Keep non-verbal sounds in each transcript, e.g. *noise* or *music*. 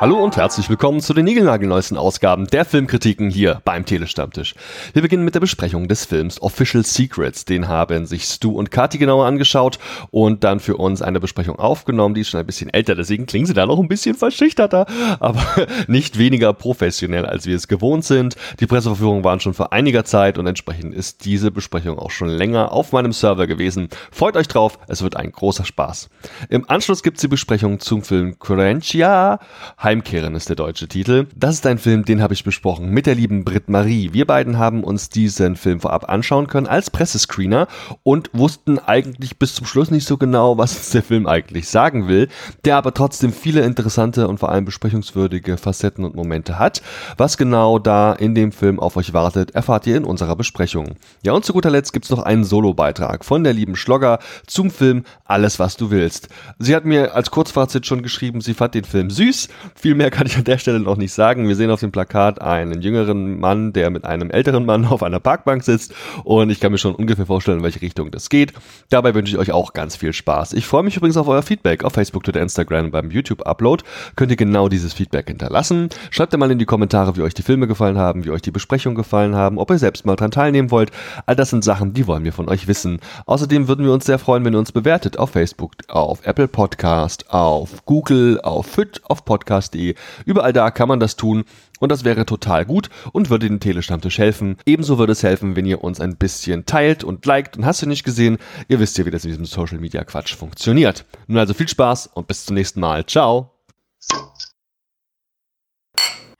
Hallo und herzlich willkommen zu den niegelnagelneuesten Ausgaben der Filmkritiken hier beim Telestammtisch. Wir beginnen mit der Besprechung des Films Official Secrets. Den haben sich Stu und Kati genauer angeschaut und dann für uns eine Besprechung aufgenommen. Die ist schon ein bisschen älter, deswegen klingen sie da noch ein bisschen verschüchterter, aber *laughs* nicht weniger professionell, als wir es gewohnt sind. Die Presseverführungen waren schon vor einiger Zeit und entsprechend ist diese Besprechung auch schon länger auf meinem Server gewesen. Freut euch drauf, es wird ein großer Spaß. Im Anschluss gibt es die Besprechung zum Film Corentia Heimkehren ist der deutsche Titel. Das ist ein Film, den habe ich besprochen mit der lieben Brit Marie. Wir beiden haben uns diesen Film vorab anschauen können als Pressescreener und wussten eigentlich bis zum Schluss nicht so genau, was uns der Film eigentlich sagen will, der aber trotzdem viele interessante und vor allem besprechungswürdige Facetten und Momente hat. Was genau da in dem Film auf euch wartet, erfahrt ihr in unserer Besprechung. Ja, und zu guter Letzt gibt es noch einen Solo-Beitrag von der lieben Schlogger zum Film Alles, was du willst. Sie hat mir als Kurzfazit schon geschrieben, sie fand den Film süß, viel mehr kann ich an der Stelle noch nicht sagen. Wir sehen auf dem Plakat einen jüngeren Mann, der mit einem älteren Mann auf einer Parkbank sitzt und ich kann mir schon ungefähr vorstellen, in welche Richtung das geht. Dabei wünsche ich euch auch ganz viel Spaß. Ich freue mich übrigens auf euer Feedback auf Facebook, Twitter, Instagram beim YouTube-Upload. Könnt ihr genau dieses Feedback hinterlassen. Schreibt mal in die Kommentare, wie euch die Filme gefallen haben, wie euch die Besprechungen gefallen haben, ob ihr selbst mal dran teilnehmen wollt. All das sind Sachen, die wollen wir von euch wissen. Außerdem würden wir uns sehr freuen, wenn ihr uns bewertet auf Facebook, auf Apple Podcast, auf Google, auf FIT, auf Podcast podcast.de. Überall da kann man das tun und das wäre total gut und würde den Telestammtisch helfen. Ebenso würde es helfen, wenn ihr uns ein bisschen teilt und liked und hast du nicht gesehen. Ihr wisst ja, wie das in diesem Social Media Quatsch funktioniert. Nun also viel Spaß und bis zum nächsten Mal. Ciao.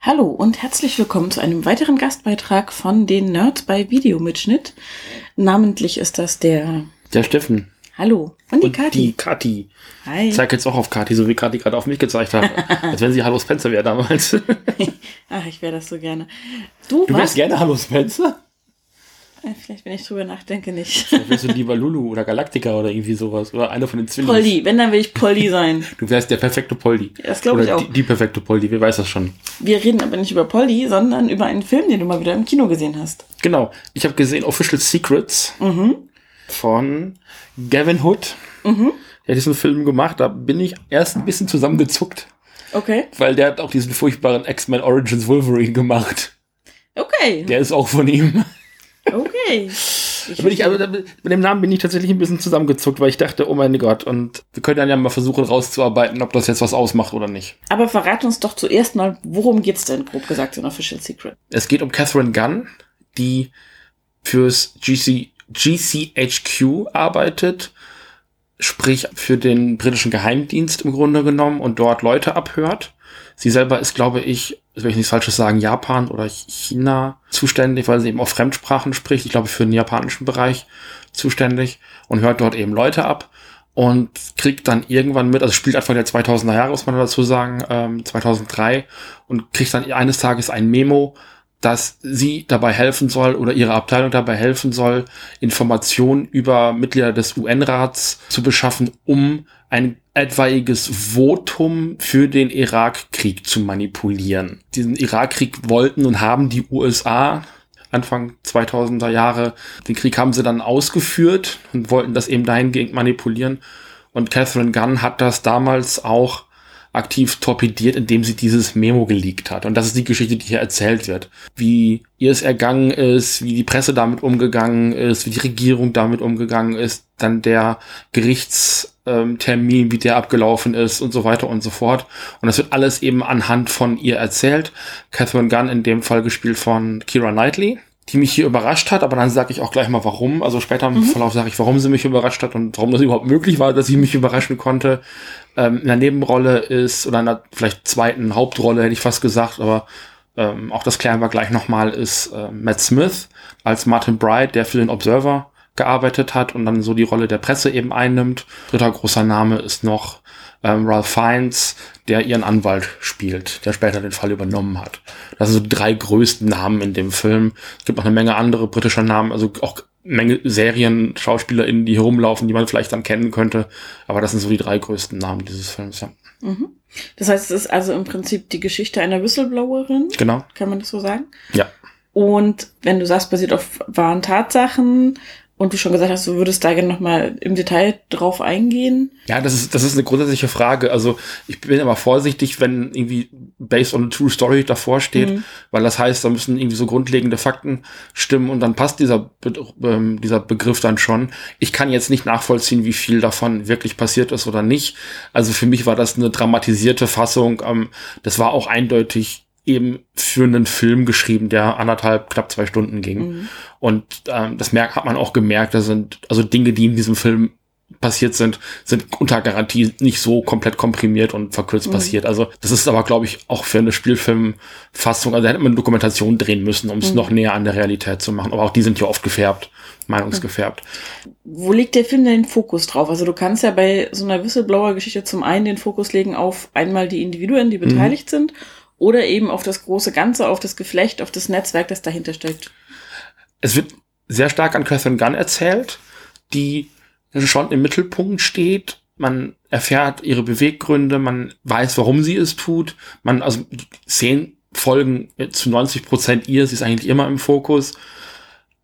Hallo und herzlich willkommen zu einem weiteren Gastbeitrag von den Nerds bei Videomitschnitt. Namentlich ist das der der Steffen. Hallo. Und die und Kati. Die Kati. Hi. Ich zeige jetzt auch auf Kati, so wie Kati gerade auf mich gezeigt hat. *laughs* als wenn sie Hallo Spencer wäre damals. *laughs* Ach, ich wäre das so gerne. Du, du wärst gerne Hallo Spencer? Äh, vielleicht, wenn ich drüber nachdenke, nicht. Vielleicht wärst du *laughs* lieber Lulu oder Galactica oder irgendwie sowas. Oder einer von den Zwillingen. Polly, wenn, dann will ich Polly sein. Du wärst der perfekte Polly. Das glaube ich auch. Die, die, perfekte Polly, wer weiß das schon. Wir reden aber nicht über Polly, sondern über einen Film, den du mal wieder im Kino gesehen hast. Genau. Ich habe gesehen Official Secrets mhm. Von Gavin Hood. Mhm. Der hat diesen Film gemacht, da bin ich erst ein bisschen zusammengezuckt. Okay. Weil der hat auch diesen furchtbaren X-Men Origins Wolverine gemacht. Okay. Der ist auch von ihm. Okay. Ich da bin ich, also, mit dem Namen bin ich tatsächlich ein bisschen zusammengezuckt, weil ich dachte, oh mein Gott, und wir können dann ja mal versuchen rauszuarbeiten, ob das jetzt was ausmacht oder nicht. Aber verrat uns doch zuerst mal, worum geht's denn, grob gesagt, in Official Secret? Es geht um Catherine Gunn, die fürs GC, GCHQ arbeitet, sprich für den britischen Geheimdienst im Grunde genommen und dort Leute abhört. Sie selber ist, glaube ich, wenn ich nichts Falsches sagen, Japan oder China zuständig, weil sie eben auch Fremdsprachen spricht. Ich glaube, für den japanischen Bereich zuständig und hört dort eben Leute ab und kriegt dann irgendwann mit, also spielt Anfang der 2000er Jahre, muss man dazu sagen, ähm, 2003 und kriegt dann eines Tages ein Memo, dass sie dabei helfen soll oder ihre Abteilung dabei helfen soll, Informationen über Mitglieder des UN-Rats zu beschaffen, um ein etwaiges Votum für den Irakkrieg zu manipulieren. Diesen Irakkrieg wollten und haben die USA Anfang 2000er Jahre, den Krieg haben sie dann ausgeführt und wollten das eben dahingehend manipulieren. Und Catherine Gunn hat das damals auch aktiv torpediert, indem sie dieses Memo geleakt hat. Und das ist die Geschichte, die hier erzählt wird. Wie ihr es ergangen ist, wie die Presse damit umgegangen ist, wie die Regierung damit umgegangen ist, dann der Gerichtstermin, wie der abgelaufen ist und so weiter und so fort. Und das wird alles eben anhand von ihr erzählt. Catherine Gunn in dem Fall gespielt von Kira Knightley die mich hier überrascht hat, aber dann sage ich auch gleich mal warum. Also später im mhm. Verlauf sage ich, warum sie mich überrascht hat und warum das überhaupt möglich war, dass sie mich überraschen konnte. Ähm, in der Nebenrolle ist, oder in der vielleicht zweiten Hauptrolle hätte ich fast gesagt, aber ähm, auch das klären wir gleich nochmal, ist äh, Matt Smith als Martin Bright, der für den Observer gearbeitet hat und dann so die Rolle der Presse eben einnimmt. Dritter großer Name ist noch ähm, Ralph Fiennes, der ihren Anwalt spielt, der später den Fall übernommen hat. Das sind so die drei größten Namen in dem Film. Es gibt noch eine Menge andere britischer Namen, also auch Menge Serien, SchauspielerInnen, die herumlaufen, die man vielleicht dann kennen könnte. Aber das sind so die drei größten Namen dieses Films, ja. Mhm. Das heißt, es ist also im Prinzip die Geschichte einer Whistleblowerin. Genau. Kann man das so sagen? Ja. Und wenn du sagst, basiert auf wahren Tatsachen Und du schon gesagt hast, du würdest da gerne nochmal im Detail drauf eingehen. Ja, das ist, das ist eine grundsätzliche Frage. Also ich bin immer vorsichtig, wenn irgendwie based on a true story davor steht, mhm. weil das heißt, da müssen irgendwie so grundlegende Fakten stimmen und dann passt dieser, Be ähm, dieser Begriff dann schon. Ich kann jetzt nicht nachvollziehen, wie viel davon wirklich passiert ist oder nicht. Also für mich war das eine dramatisierte Fassung. Ähm, das war auch eindeutig eben für einen Film geschrieben, der anderthalb, knapp zwei Stunden ging. Mhm. Und ähm, das merkt, hat man auch gemerkt, da sind also Dinge, die in diesem Film passiert sind, sind unter Garantie nicht so komplett komprimiert und verkürzt mhm. passiert. Also das ist aber, glaube ich, auch für eine Spielfilmfassung, also da hätte man Dokumentation drehen müssen, um es mhm. noch näher an der Realität zu machen. Aber auch die sind ja oft gefärbt, meinungsgefärbt. Wo liegt der Film denn den Fokus drauf? Also du kannst ja bei so einer Whistleblower-Geschichte zum einen den Fokus legen auf einmal die Individuen, die beteiligt mhm. sind oder eben auf das große Ganze, auf das Geflecht, auf das Netzwerk, das dahinter steckt. Es wird sehr stark an Catherine Gunn erzählt, die schon im Mittelpunkt steht. Man erfährt ihre Beweggründe, man weiß, warum sie es tut. Man, also Szenen folgen zu 90 Prozent ihr, sie ist eigentlich immer im Fokus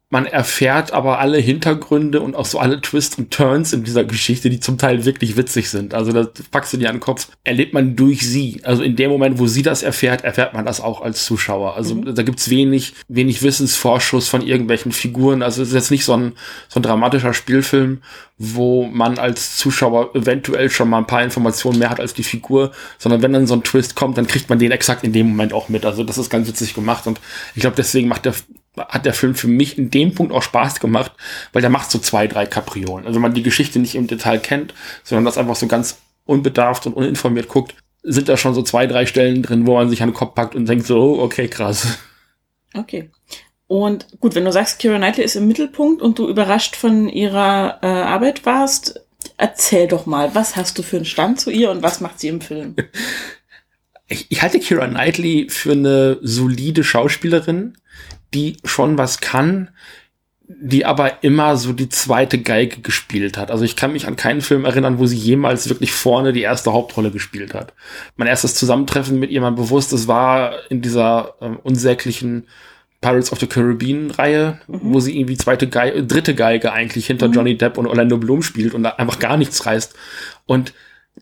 man erfährt aber alle Hintergründe und auch so alle Twists und Turns in dieser Geschichte, die zum Teil wirklich witzig sind. Also das packst du dir an den Kopf, erlebt man durch sie. Also in dem Moment, wo sie das erfährt, erfährt man das auch als Zuschauer. Also mhm. da gibt's wenig, wenig Wissensvorschuss von irgendwelchen Figuren. Also es ist jetzt nicht so ein, so ein dramatischer Spielfilm, wo man als Zuschauer eventuell schon mal ein paar Informationen mehr hat als die Figur, sondern wenn dann so ein Twist kommt, dann kriegt man den exakt in dem Moment auch mit. Also das ist ganz witzig gemacht und ich glaube, deswegen macht der hat der Film für mich in dem Punkt auch Spaß gemacht, weil der macht so zwei, drei Kapriolen. Also wenn man die Geschichte nicht im Detail kennt, sondern das einfach so ganz unbedarft und uninformiert guckt, sind da schon so zwei, drei Stellen drin, wo man sich an den Kopf packt und denkt so, oh, okay, krass. Okay. Und gut, wenn du sagst, Kira Knightley ist im Mittelpunkt und du überrascht von ihrer äh, Arbeit warst, erzähl doch mal, was hast du für einen Stand zu ihr und was macht sie im Film? Ich, ich halte Kira Knightley für eine solide Schauspielerin, die schon was kann, die aber immer so die zweite Geige gespielt hat. Also ich kann mich an keinen Film erinnern, wo sie jemals wirklich vorne die erste Hauptrolle gespielt hat. Mein erstes Zusammentreffen mit ihr mal bewusst, das war in dieser ähm, unsäglichen Pirates of the Caribbean Reihe, mhm. wo sie irgendwie zweite Geige, dritte Geige eigentlich hinter mhm. Johnny Depp und Orlando Bloom spielt und da einfach gar nichts reißt. Und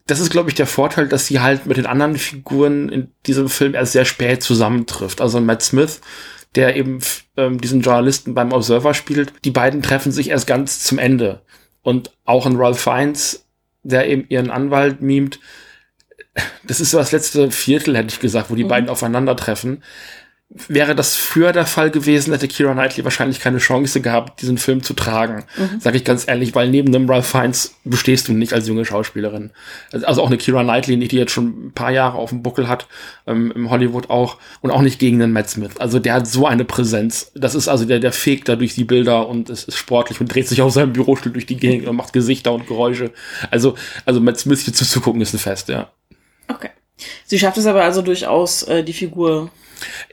das ist, glaube ich, der Vorteil, dass sie halt mit den anderen Figuren in diesem Film erst sehr spät zusammentrifft. Also Matt Smith der eben ähm, diesen Journalisten beim Observer spielt. Die beiden treffen sich erst ganz zum Ende. Und auch in Ralph Fiennes, der eben ihren Anwalt mimt, das ist so das letzte Viertel, hätte ich gesagt, wo die mhm. beiden aufeinandertreffen. Wäre das früher der Fall gewesen, hätte Kira Knightley wahrscheinlich keine Chance gehabt, diesen Film zu tragen. Mhm. Sag ich ganz ehrlich, weil neben dem Ralph Fiennes bestehst du nicht als junge Schauspielerin. Also auch eine Kira Knightley, die jetzt schon ein paar Jahre auf dem Buckel hat, ähm, im Hollywood auch, und auch nicht gegen den Matt Smith. Also der hat so eine Präsenz. Das ist also der, der fegt da durch die Bilder und es ist sportlich und dreht sich auf seinem Bürostuhl durch die Gegend und macht Gesichter und Geräusche. Also, also Matt Smith hier zuzugucken ist ein Fest, ja. Okay. Sie schafft es aber also durchaus, äh, die Figur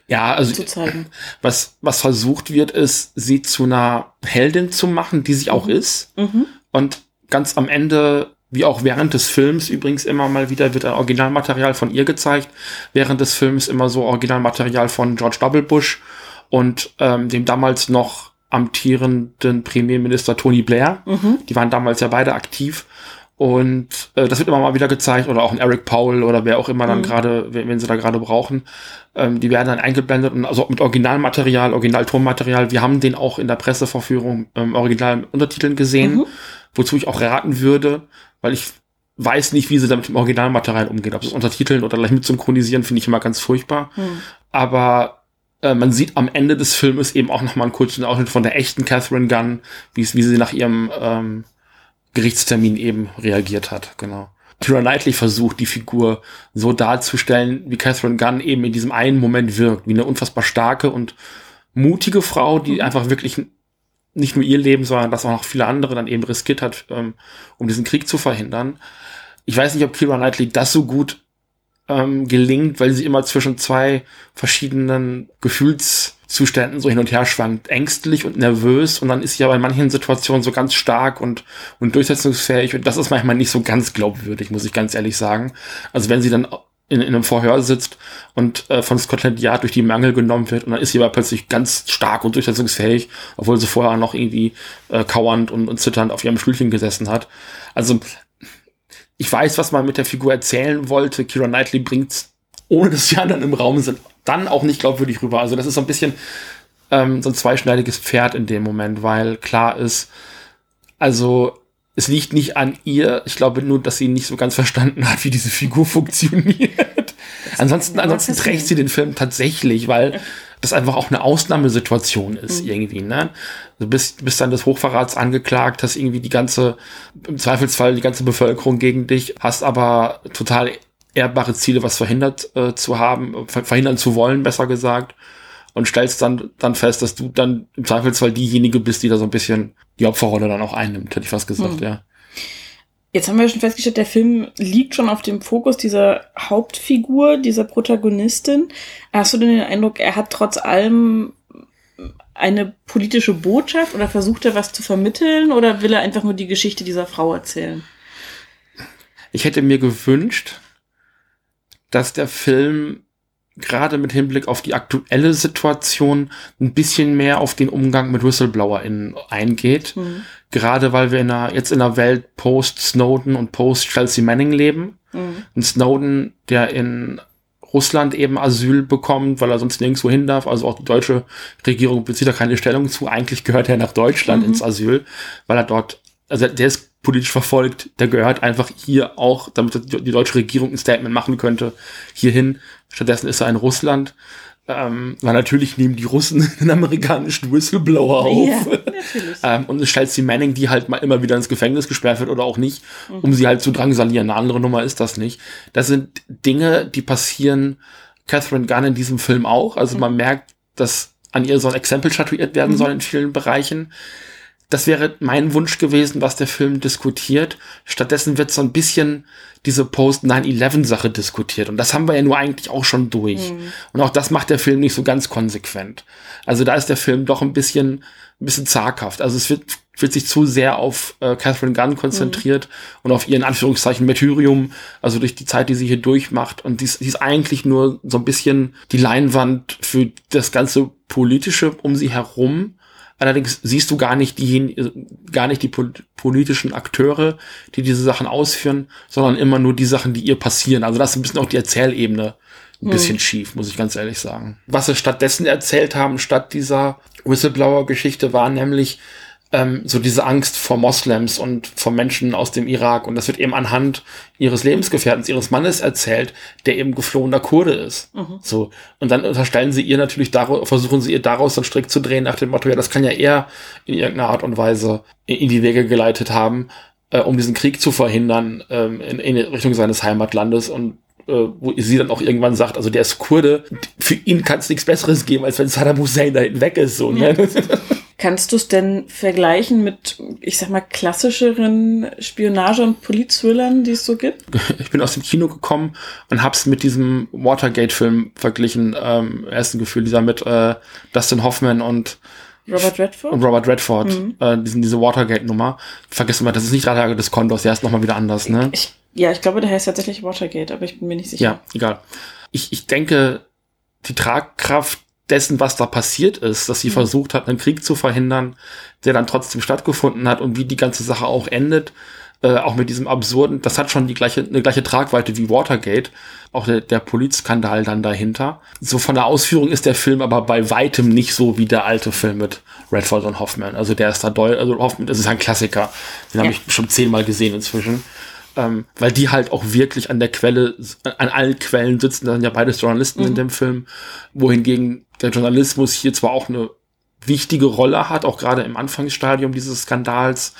ja, also zu zeigen. Was, was versucht wird, ist, sie zu einer Heldin zu machen, die sie auch mhm. ist. Mhm. Und ganz am Ende, wie auch während des Films übrigens immer mal wieder, wird ein Originalmaterial von ihr gezeigt. Während des Films immer so Originalmaterial von George W. Bush und ähm, dem damals noch amtierenden Premierminister Tony Blair. Mhm. Die waren damals ja beide aktiv. Und äh, das wird immer mal wieder gezeigt, oder auch ein Eric Powell oder wer auch immer dann mhm. gerade, wenn, wenn, sie da gerade brauchen. Ähm, die werden dann eingeblendet und also mit Originalmaterial, Originaltonmaterial. Wir haben den auch in der Presseverführung ähm, original Untertiteln gesehen, mhm. wozu ich auch raten würde, weil ich weiß nicht, wie sie da mit dem Originalmaterial umgehen. Ob es Untertiteln oder gleich mit synchronisieren, finde ich immer ganz furchtbar. Mhm. Aber äh, man sieht am Ende des Filmes eben auch nochmal einen kurzen Ausschnitt von der echten Catherine Gunn, wie, wie sie nach ihrem ähm, Gerichtstermin eben reagiert hat, genau. Kira Knightley versucht, die Figur so darzustellen, wie Catherine Gunn eben in diesem einen Moment wirkt, wie eine unfassbar starke und mutige Frau, die mhm. einfach wirklich nicht nur ihr Leben, sondern das auch noch viele andere dann eben riskiert hat, ähm, um diesen Krieg zu verhindern. Ich weiß nicht, ob Kira Knightley das so gut ähm, gelingt, weil sie immer zwischen zwei verschiedenen Gefühlszuständen so hin und her schwankt, ängstlich und nervös und dann ist sie aber in manchen Situationen so ganz stark und, und durchsetzungsfähig und das ist manchmal nicht so ganz glaubwürdig, muss ich ganz ehrlich sagen. Also wenn sie dann in, in einem Vorhör sitzt und äh, von Scotland Yard durch die Mangel genommen wird und dann ist sie aber plötzlich ganz stark und durchsetzungsfähig, obwohl sie vorher noch irgendwie äh, kauernd und, und zitternd auf ihrem Stühlchen gesessen hat. Also ich weiß, was man mit der Figur erzählen wollte. Kira Knightley bringt ohne dass die anderen im Raum sind, dann auch nicht glaubwürdig rüber. Also das ist so ein bisschen ähm, so ein zweischneidiges Pferd in dem Moment, weil klar ist, also es liegt nicht an ihr. Ich glaube nur, dass sie nicht so ganz verstanden hat, wie diese Figur *laughs* funktioniert. ansonsten, ansonsten trägt sie den Film tatsächlich, weil das einfach auch eine Ausnahmesituation ist mhm. irgendwie. Ne? Du bist, bist dann des Hochverrats angeklagt, hast irgendwie die ganze, im Zweifelsfall die ganze Bevölkerung gegen dich, hast aber total ehrbare Ziele, was verhindert äh, zu haben, verhindern zu wollen, besser gesagt und stellst dann, dann fest, dass du dann im Zweifelsfall diejenige bist, die da so ein bisschen die Opferrolle dann auch einnimmt, hätte ich fast gesagt, mhm. ja. Jetzt haben wir schon festgestellt, der Film liegt schon auf dem Fokus dieser Hauptfigur, dieser Protagonistin. Hast du denn den Eindruck, er hat trotz allem eine politische Botschaft oder versucht er was zu vermitteln oder will er einfach nur die Geschichte dieser Frau erzählen? Ich hätte mir gewünscht, dass der Film gerade mit Hinblick auf die aktuelle Situation ein bisschen mehr auf den Umgang mit WhistleblowerInnen eingeht. Mhm. Gerade weil wir in einer, jetzt in einer Welt post Snowden und post Chelsea Manning leben. Mhm. Und Snowden, der in Russland eben Asyl bekommt, weil er sonst nirgendwo hin darf. Also auch die deutsche Regierung bezieht da keine Stellung zu. Eigentlich gehört er nach Deutschland mhm. ins Asyl, weil er dort, also der ist politisch verfolgt, der gehört einfach hier auch, damit die deutsche Regierung ein Statement machen könnte, hierhin. Stattdessen ist er in Russland. Ähm, weil natürlich nehmen die Russen *laughs* einen amerikanischen Whistleblower auf. Ja, *laughs* ähm, und es stellt sie Manning, die halt mal immer wieder ins Gefängnis gesperrt wird oder auch nicht, mhm. um sie halt zu drangsalieren. Eine andere Nummer ist das nicht. Das sind Dinge, die passieren Catherine Gunn in diesem Film auch. Also mhm. man merkt, dass an ihr so ein Exempel statuiert werden mhm. soll in vielen Bereichen das wäre mein Wunsch gewesen, was der Film diskutiert. Stattdessen wird so ein bisschen diese Post-9-11-Sache diskutiert. Und das haben wir ja nur eigentlich auch schon durch. Mhm. Und auch das macht der Film nicht so ganz konsequent. Also da ist der Film doch ein bisschen, ein bisschen zaghaft. Also es wird, wird sich zu sehr auf äh, Catherine Gunn konzentriert mhm. und auf ihren Anführungszeichen Martyrium, also durch die Zeit, die sie hier durchmacht. Und dies, dies ist eigentlich nur so ein bisschen die Leinwand für das ganze Politische um sie herum Allerdings siehst du gar nicht die, gar nicht die politischen Akteure, die diese Sachen ausführen, sondern immer nur die Sachen, die ihr passieren. Also das ist ein bisschen auch die Erzählebene ein bisschen hm. schief, muss ich ganz ehrlich sagen. Was sie stattdessen erzählt haben, statt dieser Whistleblower-Geschichte, war nämlich, ähm, so diese Angst vor Moslems und vor Menschen aus dem Irak. Und das wird eben anhand ihres Lebensgefährtens, ihres Mannes erzählt, der eben geflohener Kurde ist. Mhm. So. Und dann unterstellen sie ihr natürlich daraus, versuchen sie ihr daraus dann strikt zu drehen nach dem Motto, ja, das kann ja er in irgendeiner Art und Weise in die Wege geleitet haben, äh, um diesen Krieg zu verhindern, ähm, in, in Richtung seines Heimatlandes und äh, wo sie dann auch irgendwann sagt, also der ist Kurde, für ihn kann es nichts Besseres geben, als wenn Saddam Hussein da hinten weg ist. So, ne? *laughs* Kannst du es denn vergleichen mit, ich sag mal, klassischeren Spionage- und Politthrillern, die es so gibt? *laughs* Ich bin aus dem Kino gekommen und hab's mit diesem Watergate-Film verglichen. Ähm, ersten Gefühl, dieser mit äh, Dustin Hoffman und Robert Redford? Und Robert Redford, mhm. äh, diesen, diese Watergate-Nummer. Vergiss mal, das ist nicht Tage des Kondors, der ist nochmal wieder anders, ne? Ich, ja, ich glaube, der heißt tatsächlich Watergate, aber ich bin mir nicht sicher. Ja, egal. Ich, ich denke, die Tragkraft dessen, was da passiert ist, dass sie mhm. versucht hat, einen Krieg zu verhindern, der dann trotzdem stattgefunden hat und wie die ganze Sache auch endet, äh, auch mit diesem absurden, das hat schon die gleiche, eine gleiche Tragweite wie Watergate, auch der, der Polizskandal dann dahinter. So von der Ausführung ist der Film aber bei weitem nicht so wie der alte Film mit Redford und Hoffman. Also der ist da doll, also Hoffman, das ist ein Klassiker. Den ja. habe ich schon zehnmal gesehen inzwischen ähm, weil die halt auch wirklich an der Quelle, an allen Quellen sitzen. Da sind ja beides Journalisten mhm. in dem Film, wohingegen der Journalismus hier zwar auch eine wichtige Rolle hat, auch gerade im Anfangsstadium dieses Skandals,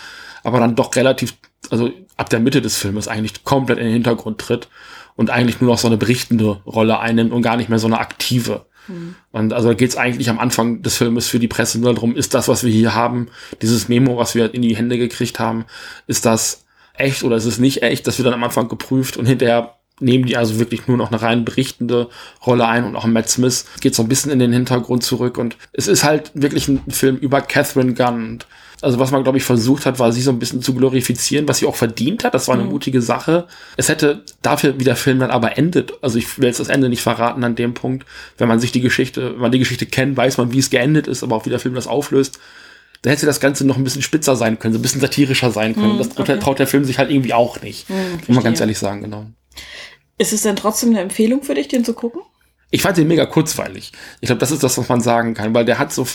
aber dann doch relativ, also ab der Mitte des Filmes eigentlich komplett in den Hintergrund tritt und eigentlich nur noch so eine berichtende Rolle einnimmt und gar nicht mehr so eine aktive. Mhm. Und also geht es eigentlich am Anfang des Filmes für die Presse nur darum, ist das, was wir hier haben, dieses Memo, was wir in die Hände gekriegt haben, ist das echt oder ist es nicht echt, das wird dann am Anfang geprüft und hinterher nehmen die also wirklich nur noch eine rein berichtende Rolle ein und auch Matt Smith geht so ein bisschen in den Hintergrund zurück und es ist halt wirklich ein Film über Catherine Gunn. Also was man, glaube ich, versucht hat, war sie so ein bisschen zu glorifizieren, was sie auch verdient hat. Das war eine mhm. mutige Sache. Es hätte dafür, wie der Film dann aber endet, also ich will jetzt das Ende nicht verraten an dem Punkt, wenn man sich die Geschichte, wenn man die Geschichte kennt, weiß man, wie es geendet ist, aber auch wie der Film das auflöst da hätte das Ganze noch ein bisschen spitzer sein können, so ein bisschen satirischer sein können. Mm, das okay. traut der Film sich halt irgendwie auch nicht. Mm, muss man ganz ehrlich sagen, genau. Ist es denn trotzdem eine Empfehlung für dich, den zu gucken? Ich fand den mega kurzweilig. Ich glaube, das ist das, was man sagen kann, weil der hat so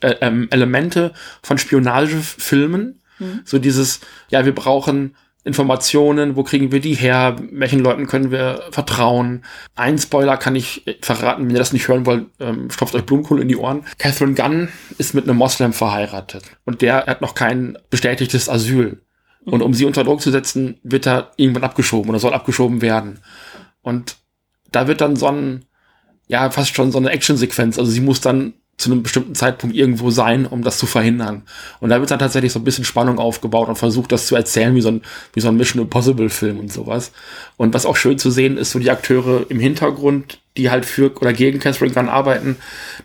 äh, ähm, Elemente von Spionagefilmen. Mhm. So dieses, ja, wir brauchen Informationen, wo kriegen wir die her, welchen Leuten können wir vertrauen. Ein Spoiler kann ich verraten, wenn ihr das nicht hören wollt, ähm, stopft euch Blumenkohl in die Ohren. Catherine Gunn ist mit einem Moslem verheiratet und der hat noch kein bestätigtes Asyl. Und um sie unter Druck zu setzen, wird er irgendwann abgeschoben oder soll abgeschoben werden. Und da wird dann so ein, ja, fast schon so eine Actionsequenz. Also sie muss dann zu einem bestimmten Zeitpunkt irgendwo sein, um das zu verhindern. Und da wird dann tatsächlich so ein bisschen Spannung aufgebaut und versucht, das zu erzählen, wie so ein, wie so ein Mission Impossible Film und sowas. Und was auch schön zu sehen ist, so die Akteure im Hintergrund, die halt für oder gegen Catherine Gunn arbeiten,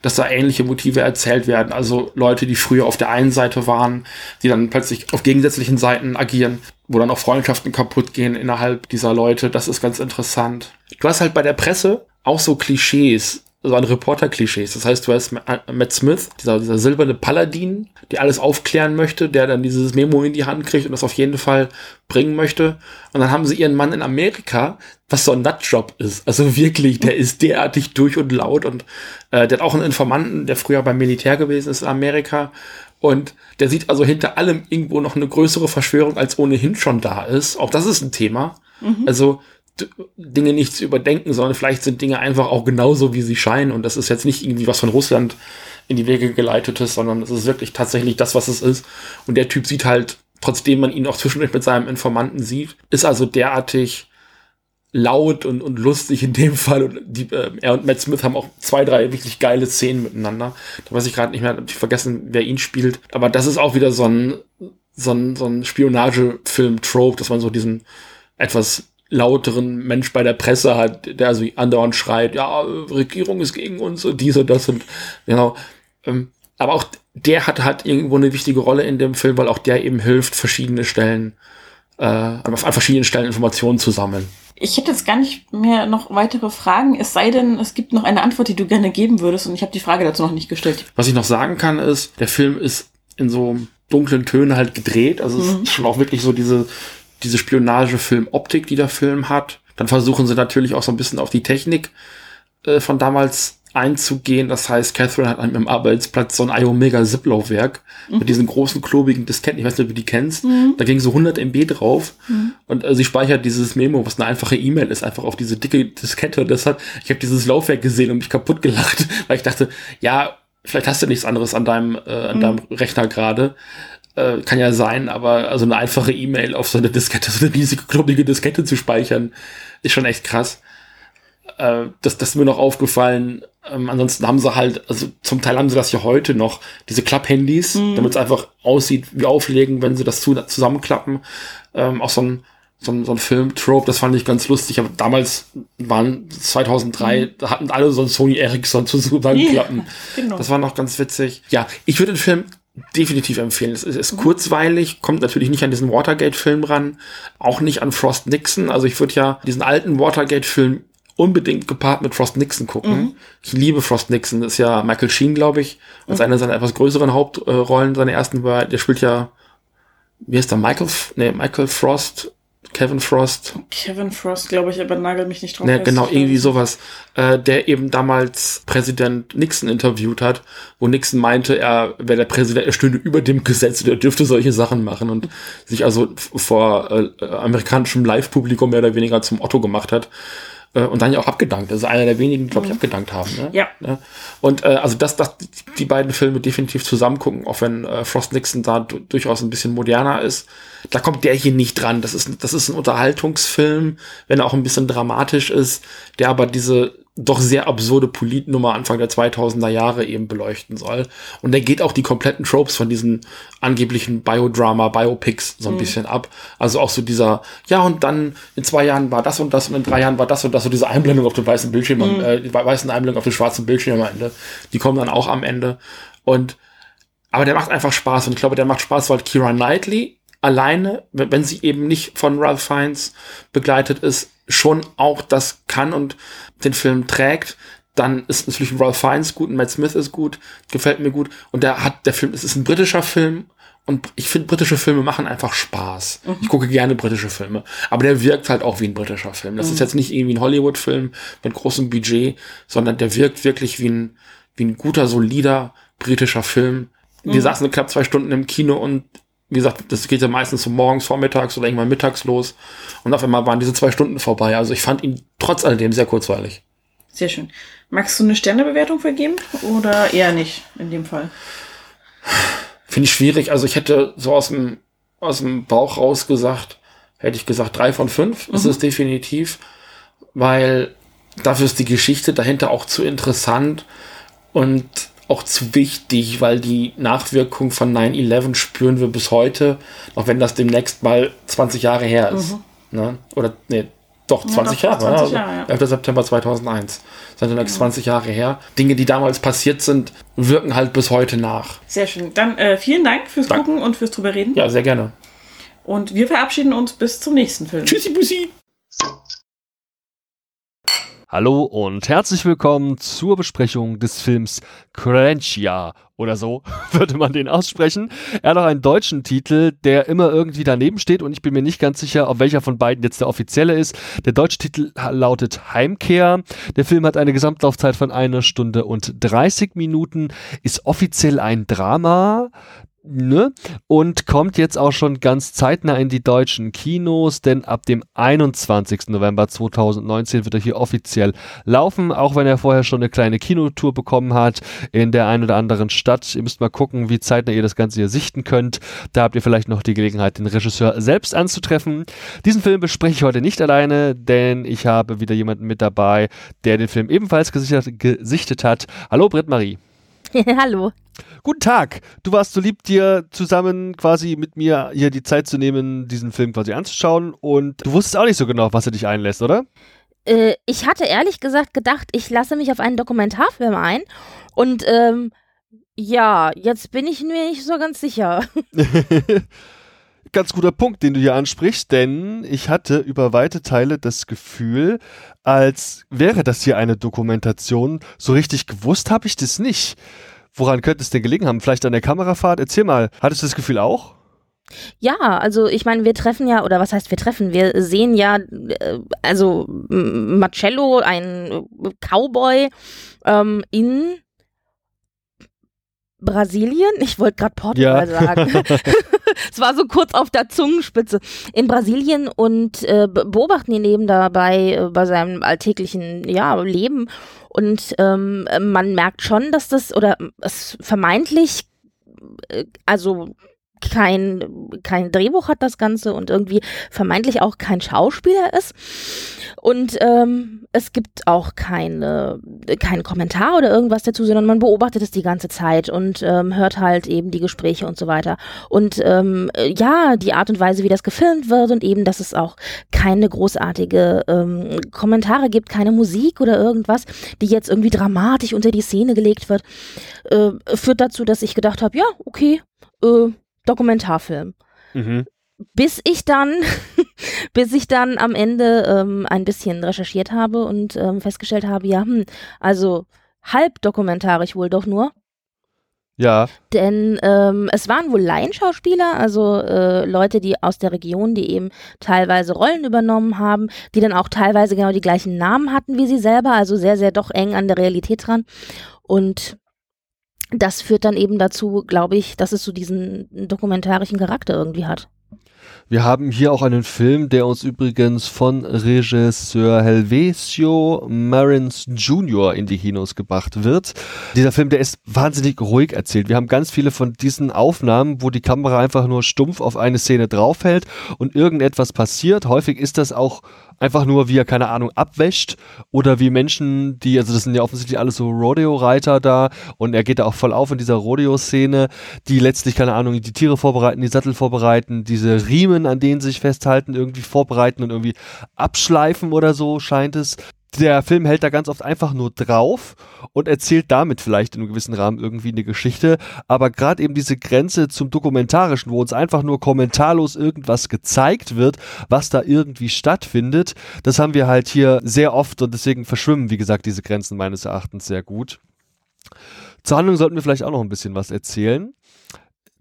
dass da ähnliche Motive erzählt werden. Also Leute, die früher auf der einen Seite waren, die dann plötzlich auf gegensätzlichen Seiten agieren, wo dann auch Freundschaften kaputt gehen innerhalb dieser Leute. Das ist ganz interessant. Du hast halt bei der Presse auch so Klischees, so an Reporter-Klischees. Das heißt, du hast Matt Smith, dieser, dieser silberne Paladin, der alles aufklären möchte, der dann dieses Memo in die Hand kriegt und das auf jeden Fall bringen möchte. Und dann haben sie ihren Mann in Amerika, was so ein Nutjob ist. Also wirklich, der ist derartig durch und laut und äh, der hat auch einen Informanten, der früher beim Militär gewesen ist in Amerika. Und der sieht also hinter allem irgendwo noch eine größere Verschwörung, als ohnehin schon da ist. Auch das ist ein Thema. Mhm. Also Dinge nicht zu überdenken, sondern vielleicht sind Dinge einfach auch genauso, wie sie scheinen. Und das ist jetzt nicht irgendwie was von Russland in die Wege geleitetes, sondern es ist wirklich tatsächlich das, was es ist. Und der Typ sieht halt, trotzdem man ihn auch zwischendurch mit seinem Informanten sieht, ist also derartig laut und, und lustig in dem Fall. Und die, äh, er und Matt Smith haben auch zwei, drei wirklich geile Szenen miteinander. Da weiß ich gerade nicht mehr, ich vergessen, wer ihn spielt. Aber das ist auch wieder so ein, so ein, so ein Spionagefilm-Trope, dass man so diesen etwas lauteren Mensch bei der Presse hat, der also andauernd schreit, ja, Regierung ist gegen uns und dies und das und genau. Ähm, aber auch der hat halt irgendwo eine wichtige Rolle in dem Film, weil auch der eben hilft, verschiedene Stellen, äh, an verschiedenen Stellen Informationen zu sammeln. Ich hätte jetzt gar nicht mehr noch weitere Fragen, es sei denn, es gibt noch eine Antwort, die du gerne geben würdest und ich habe die Frage dazu noch nicht gestellt. Was ich noch sagen kann, ist, der Film ist in so dunklen Tönen halt gedreht. Also mhm. es ist schon auch wirklich so diese diese Spionagefilm-Optik, die der Film hat. Dann versuchen sie natürlich auch so ein bisschen auf die Technik äh, von damals einzugehen. Das heißt, Catherine hat an ihrem Arbeitsplatz so ein iOmega Zip-Laufwerk mhm. mit diesen großen klobigen Disketten. Ich weiß nicht, ob du die kennst. Mhm. Da ging so 100 MB drauf mhm. und äh, sie speichert dieses Memo, was eine einfache E-Mail ist, einfach auf diese dicke Diskette. Und deshalb, ich habe dieses Laufwerk gesehen und mich kaputt gelacht, *laughs* weil ich dachte, ja, vielleicht hast du nichts anderes an deinem, äh, an mhm. deinem Rechner gerade. Äh, kann ja sein, aber also eine einfache E-Mail auf so eine Diskette, *laughs* so eine riesige, klumpige Diskette zu speichern, ist schon echt krass. Äh, das, das ist mir noch aufgefallen. Ähm, ansonsten haben sie halt, also zum Teil haben sie das ja heute noch, diese Klapp-Handys, mhm. damit es einfach aussieht wie Auflegen, wenn sie das zu, zusammenklappen. Ähm, auch so ein, so ein, so ein Film-Trope, das fand ich ganz lustig. Aber damals waren 2003, mhm. da hatten alle so ein Sony Ericsson zu *laughs* zusammenklappen. Ja, genau. Das war noch ganz witzig. Ja, ich würde den Film definitiv empfehlen. Es ist, mhm. kurzweilig, kommt natürlich nicht an diesen Watergate-Film ran, auch nicht an Frost Nixon. Also ich würde ja diesen alten Watergate-Film unbedingt gepaart mit Frost Nixon gucken. Mhm. Ich liebe Frost Nixon, das ist ja Michael Sheen, glaube ich, als mhm. einer seiner etwas größeren Hauptrollen, seine ersten war, der spielt ja, wie heißt der, Michael, nee, Michael Frost, Kevin Frost. Kevin Frost, glaube ich, aber nagel mich nicht drauf. Ja, genau, irgendwie sowas. Äh, der eben damals Präsident Nixon interviewt hat, wo Nixon meinte, er wäre der Präsident, er stünde über dem Gesetz und er dürfte solche Sachen machen und sich also vor äh, amerikanischem Live-Publikum mehr oder weniger zum Otto gemacht hat äh, und dann ja auch abgedankt. Das ist einer der wenigen, glaube ich, mhm. abgedankt haben. Ne? Ja. ja. Und äh, also das, das, die beiden Filme definitiv zusammen gucken, auch wenn äh, Frost Nixon da durchaus ein bisschen moderner ist. Da kommt der hier nicht dran. Das ist, das ist ein Unterhaltungsfilm, wenn er auch ein bisschen dramatisch ist, der aber diese doch sehr absurde Politnummer Anfang der 2000er Jahre eben beleuchten soll. Und der geht auch die kompletten Tropes von diesen angeblichen Biodrama, Biopics so ein mhm. bisschen ab. Also auch so dieser, ja, und dann in zwei Jahren war das und das und in drei Jahren war das und das, so diese Einblendung auf dem weißen Bildschirm, mhm. äh, die weißen Einblendung auf dem schwarzen Bildschirm am Ende. Die kommen dann auch am Ende. Und, aber der macht einfach Spaß und ich glaube, der macht Spaß, weil Kira Knightley alleine, wenn sie eben nicht von Ralph Fiennes begleitet ist, schon auch das kann und den Film trägt, dann ist natürlich Ralph Fiennes gut und Matt Smith ist gut, gefällt mir gut. Und der hat, der Film, es ist ein britischer Film und ich finde, britische Filme machen einfach Spaß. Mhm. Ich gucke gerne britische Filme. Aber der wirkt halt auch wie ein britischer Film. Das mhm. ist jetzt nicht irgendwie ein Hollywood-Film mit großem Budget, sondern der wirkt wirklich wie ein, wie ein guter, solider britischer Film. Wir mhm. saßen knapp zwei Stunden im Kino und wie gesagt, das geht ja meistens so morgens, vormittags oder irgendwann mittags los. Und auf einmal waren diese zwei Stunden vorbei. Also ich fand ihn trotz alledem sehr kurzweilig. Sehr schön. Magst du eine Sternebewertung vergeben oder eher nicht in dem Fall? Finde ich schwierig. Also ich hätte so aus dem, aus dem Bauch raus gesagt, hätte ich gesagt drei von fünf. Mhm. Das ist definitiv, weil dafür ist die Geschichte dahinter auch zu interessant und auch zu wichtig, weil die Nachwirkung von 9-11 spüren wir bis heute, auch wenn das demnächst mal 20 Jahre her ist. Mhm. Ne? Oder, nee, doch, 20 ja, doch, Jahre. 20 Jahre, ja. 11. September 2001. Sind dann ja. 20 Jahre her. Dinge, die damals passiert sind, wirken halt bis heute nach. Sehr schön. Dann äh, vielen Dank fürs Dank. Gucken und fürs drüber reden. Ja, sehr gerne. Und wir verabschieden uns bis zum nächsten Film. Tschüssi, Bussi. Hallo und herzlich willkommen zur Besprechung des Films Cranchia oder so *laughs* würde man den aussprechen. Er hat auch einen deutschen Titel, der immer irgendwie daneben steht und ich bin mir nicht ganz sicher, auf welcher von beiden jetzt der offizielle ist. Der deutsche Titel lautet Heimkehr. Der Film hat eine Gesamtlaufzeit von einer Stunde und 30 Minuten, ist offiziell ein Drama, Ne? Und kommt jetzt auch schon ganz zeitnah in die deutschen Kinos, denn ab dem 21. November 2019 wird er hier offiziell laufen, auch wenn er vorher schon eine kleine Kinotour bekommen hat in der einen oder anderen Stadt. Ihr müsst mal gucken, wie zeitnah ihr das Ganze hier sichten könnt. Da habt ihr vielleicht noch die Gelegenheit, den Regisseur selbst anzutreffen. Diesen Film bespreche ich heute nicht alleine, denn ich habe wieder jemanden mit dabei, der den Film ebenfalls gesichtet, hat. Hallo Britt Marie. *laughs* Hallo. Guten Tag. Du warst so lieb, dir zusammen quasi mit mir hier die Zeit zu nehmen, diesen Film quasi anzuschauen. Und du wusstest auch nicht so genau, was er dich einlässt, oder? Äh, ich hatte ehrlich gesagt gedacht, ich lasse mich auf einen Dokumentarfilm ein. Und ähm, ja, jetzt bin ich mir nicht so ganz sicher. *laughs* ganz guter Punkt, den du hier ansprichst, denn ich hatte über weite Teile das Gefühl, als wäre das hier eine Dokumentation. So richtig gewusst habe ich das nicht. Woran könnte es denn gelegen haben? Vielleicht an der Kamerafahrt? Erzähl mal, hattest du das Gefühl auch? Ja, also ich meine, wir treffen ja, oder was heißt wir treffen? Wir sehen ja, äh, also Marcello, ein Cowboy ähm, in Brasilien? Ich wollte gerade Portugal ja. sagen. *laughs* *laughs* es war so kurz auf der Zungenspitze. In Brasilien und äh, beobachten ihn eben dabei äh, bei seinem alltäglichen ja, Leben. Und ähm, man merkt schon, dass das oder es vermeintlich äh, also kein, kein Drehbuch hat das Ganze und irgendwie vermeintlich auch kein Schauspieler ist. Und ähm, es gibt auch keine, keinen Kommentar oder irgendwas dazu, sondern man beobachtet es die ganze Zeit und ähm, hört halt eben die Gespräche und so weiter. Und ähm, ja, die Art und Weise, wie das gefilmt wird und eben, dass es auch keine großartige ähm, Kommentare gibt, keine Musik oder irgendwas, die jetzt irgendwie dramatisch unter die Szene gelegt wird, äh, führt dazu, dass ich gedacht habe, ja, okay, äh, Dokumentarfilm. Mhm. Bis ich dann, *laughs* bis ich dann am Ende ähm, ein bisschen recherchiert habe und ähm, festgestellt habe, ja, hm, also halb dokumentarisch wohl doch nur. Ja. Denn ähm, es waren wohl Laienschauspieler, also äh, Leute, die aus der Region, die eben teilweise Rollen übernommen haben, die dann auch teilweise genau die gleichen Namen hatten wie sie selber, also sehr, sehr doch eng an der Realität dran. Und das führt dann eben dazu, glaube ich, dass es so diesen dokumentarischen Charakter irgendwie hat. Wir haben hier auch einen Film, der uns übrigens von Regisseur Helvesio Marins Jr. in die Kinos gebracht wird. Dieser Film, der ist wahnsinnig ruhig erzählt. Wir haben ganz viele von diesen Aufnahmen, wo die Kamera einfach nur stumpf auf eine Szene draufhält und irgendetwas passiert. Häufig ist das auch einfach nur, wie er, keine Ahnung, abwäscht oder wie Menschen, die, also das sind ja offensichtlich alles so Rodeo-Reiter da und er geht da auch voll auf in dieser Rodeo-Szene, die letztlich, keine Ahnung, die Tiere vorbereiten, die Sattel vorbereiten, diese Riemen, an denen sie sich festhalten, irgendwie vorbereiten und irgendwie abschleifen oder so, scheint es der Film hält da ganz oft einfach nur drauf und erzählt damit vielleicht in einem gewissen Rahmen irgendwie eine Geschichte. Aber gerade eben diese Grenze zum Dokumentarischen, wo uns einfach nur kommentarlos irgendwas gezeigt wird, was da irgendwie stattfindet, das haben wir halt hier sehr oft und deswegen verschwimmen, wie gesagt, diese Grenzen meines Erachtens sehr gut. Zur Handlung sollten wir vielleicht auch noch ein bisschen was erzählen.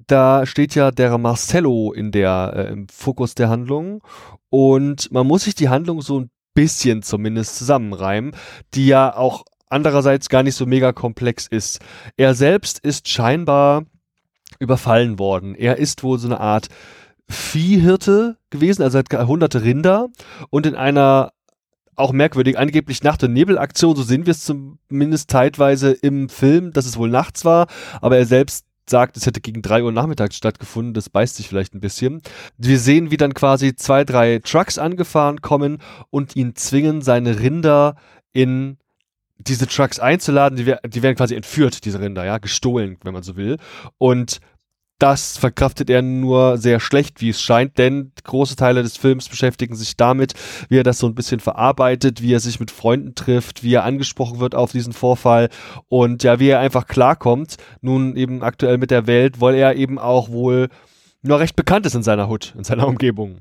Da steht ja der Marcello in der, äh, im Fokus der Handlung und man muss sich die Handlung so ein bisschen zumindest zusammenreimen, die ja auch andererseits gar nicht so mega komplex ist. Er selbst ist scheinbar überfallen worden. Er ist wohl so eine Art Viehhirte gewesen, also hat hunderte Rinder und in einer auch merkwürdig, angeblich Nacht- und Nebelaktion, so sehen wir es zumindest zeitweise im Film, dass es wohl nachts war, aber er selbst sagt, es hätte gegen drei Uhr nachmittags stattgefunden, das beißt sich vielleicht ein bisschen. Wir sehen, wie dann quasi zwei, drei Trucks angefahren kommen und ihn zwingen, seine Rinder in diese Trucks einzuladen, die, die werden quasi entführt, diese Rinder, ja, gestohlen, wenn man so will. Und das verkraftet er nur sehr schlecht, wie es scheint, denn große Teile des Films beschäftigen sich damit, wie er das so ein bisschen verarbeitet, wie er sich mit Freunden trifft, wie er angesprochen wird auf diesen Vorfall und ja, wie er einfach klarkommt, nun eben aktuell mit der Welt, weil er eben auch wohl nur recht bekannt ist in seiner Hut, in seiner Umgebung.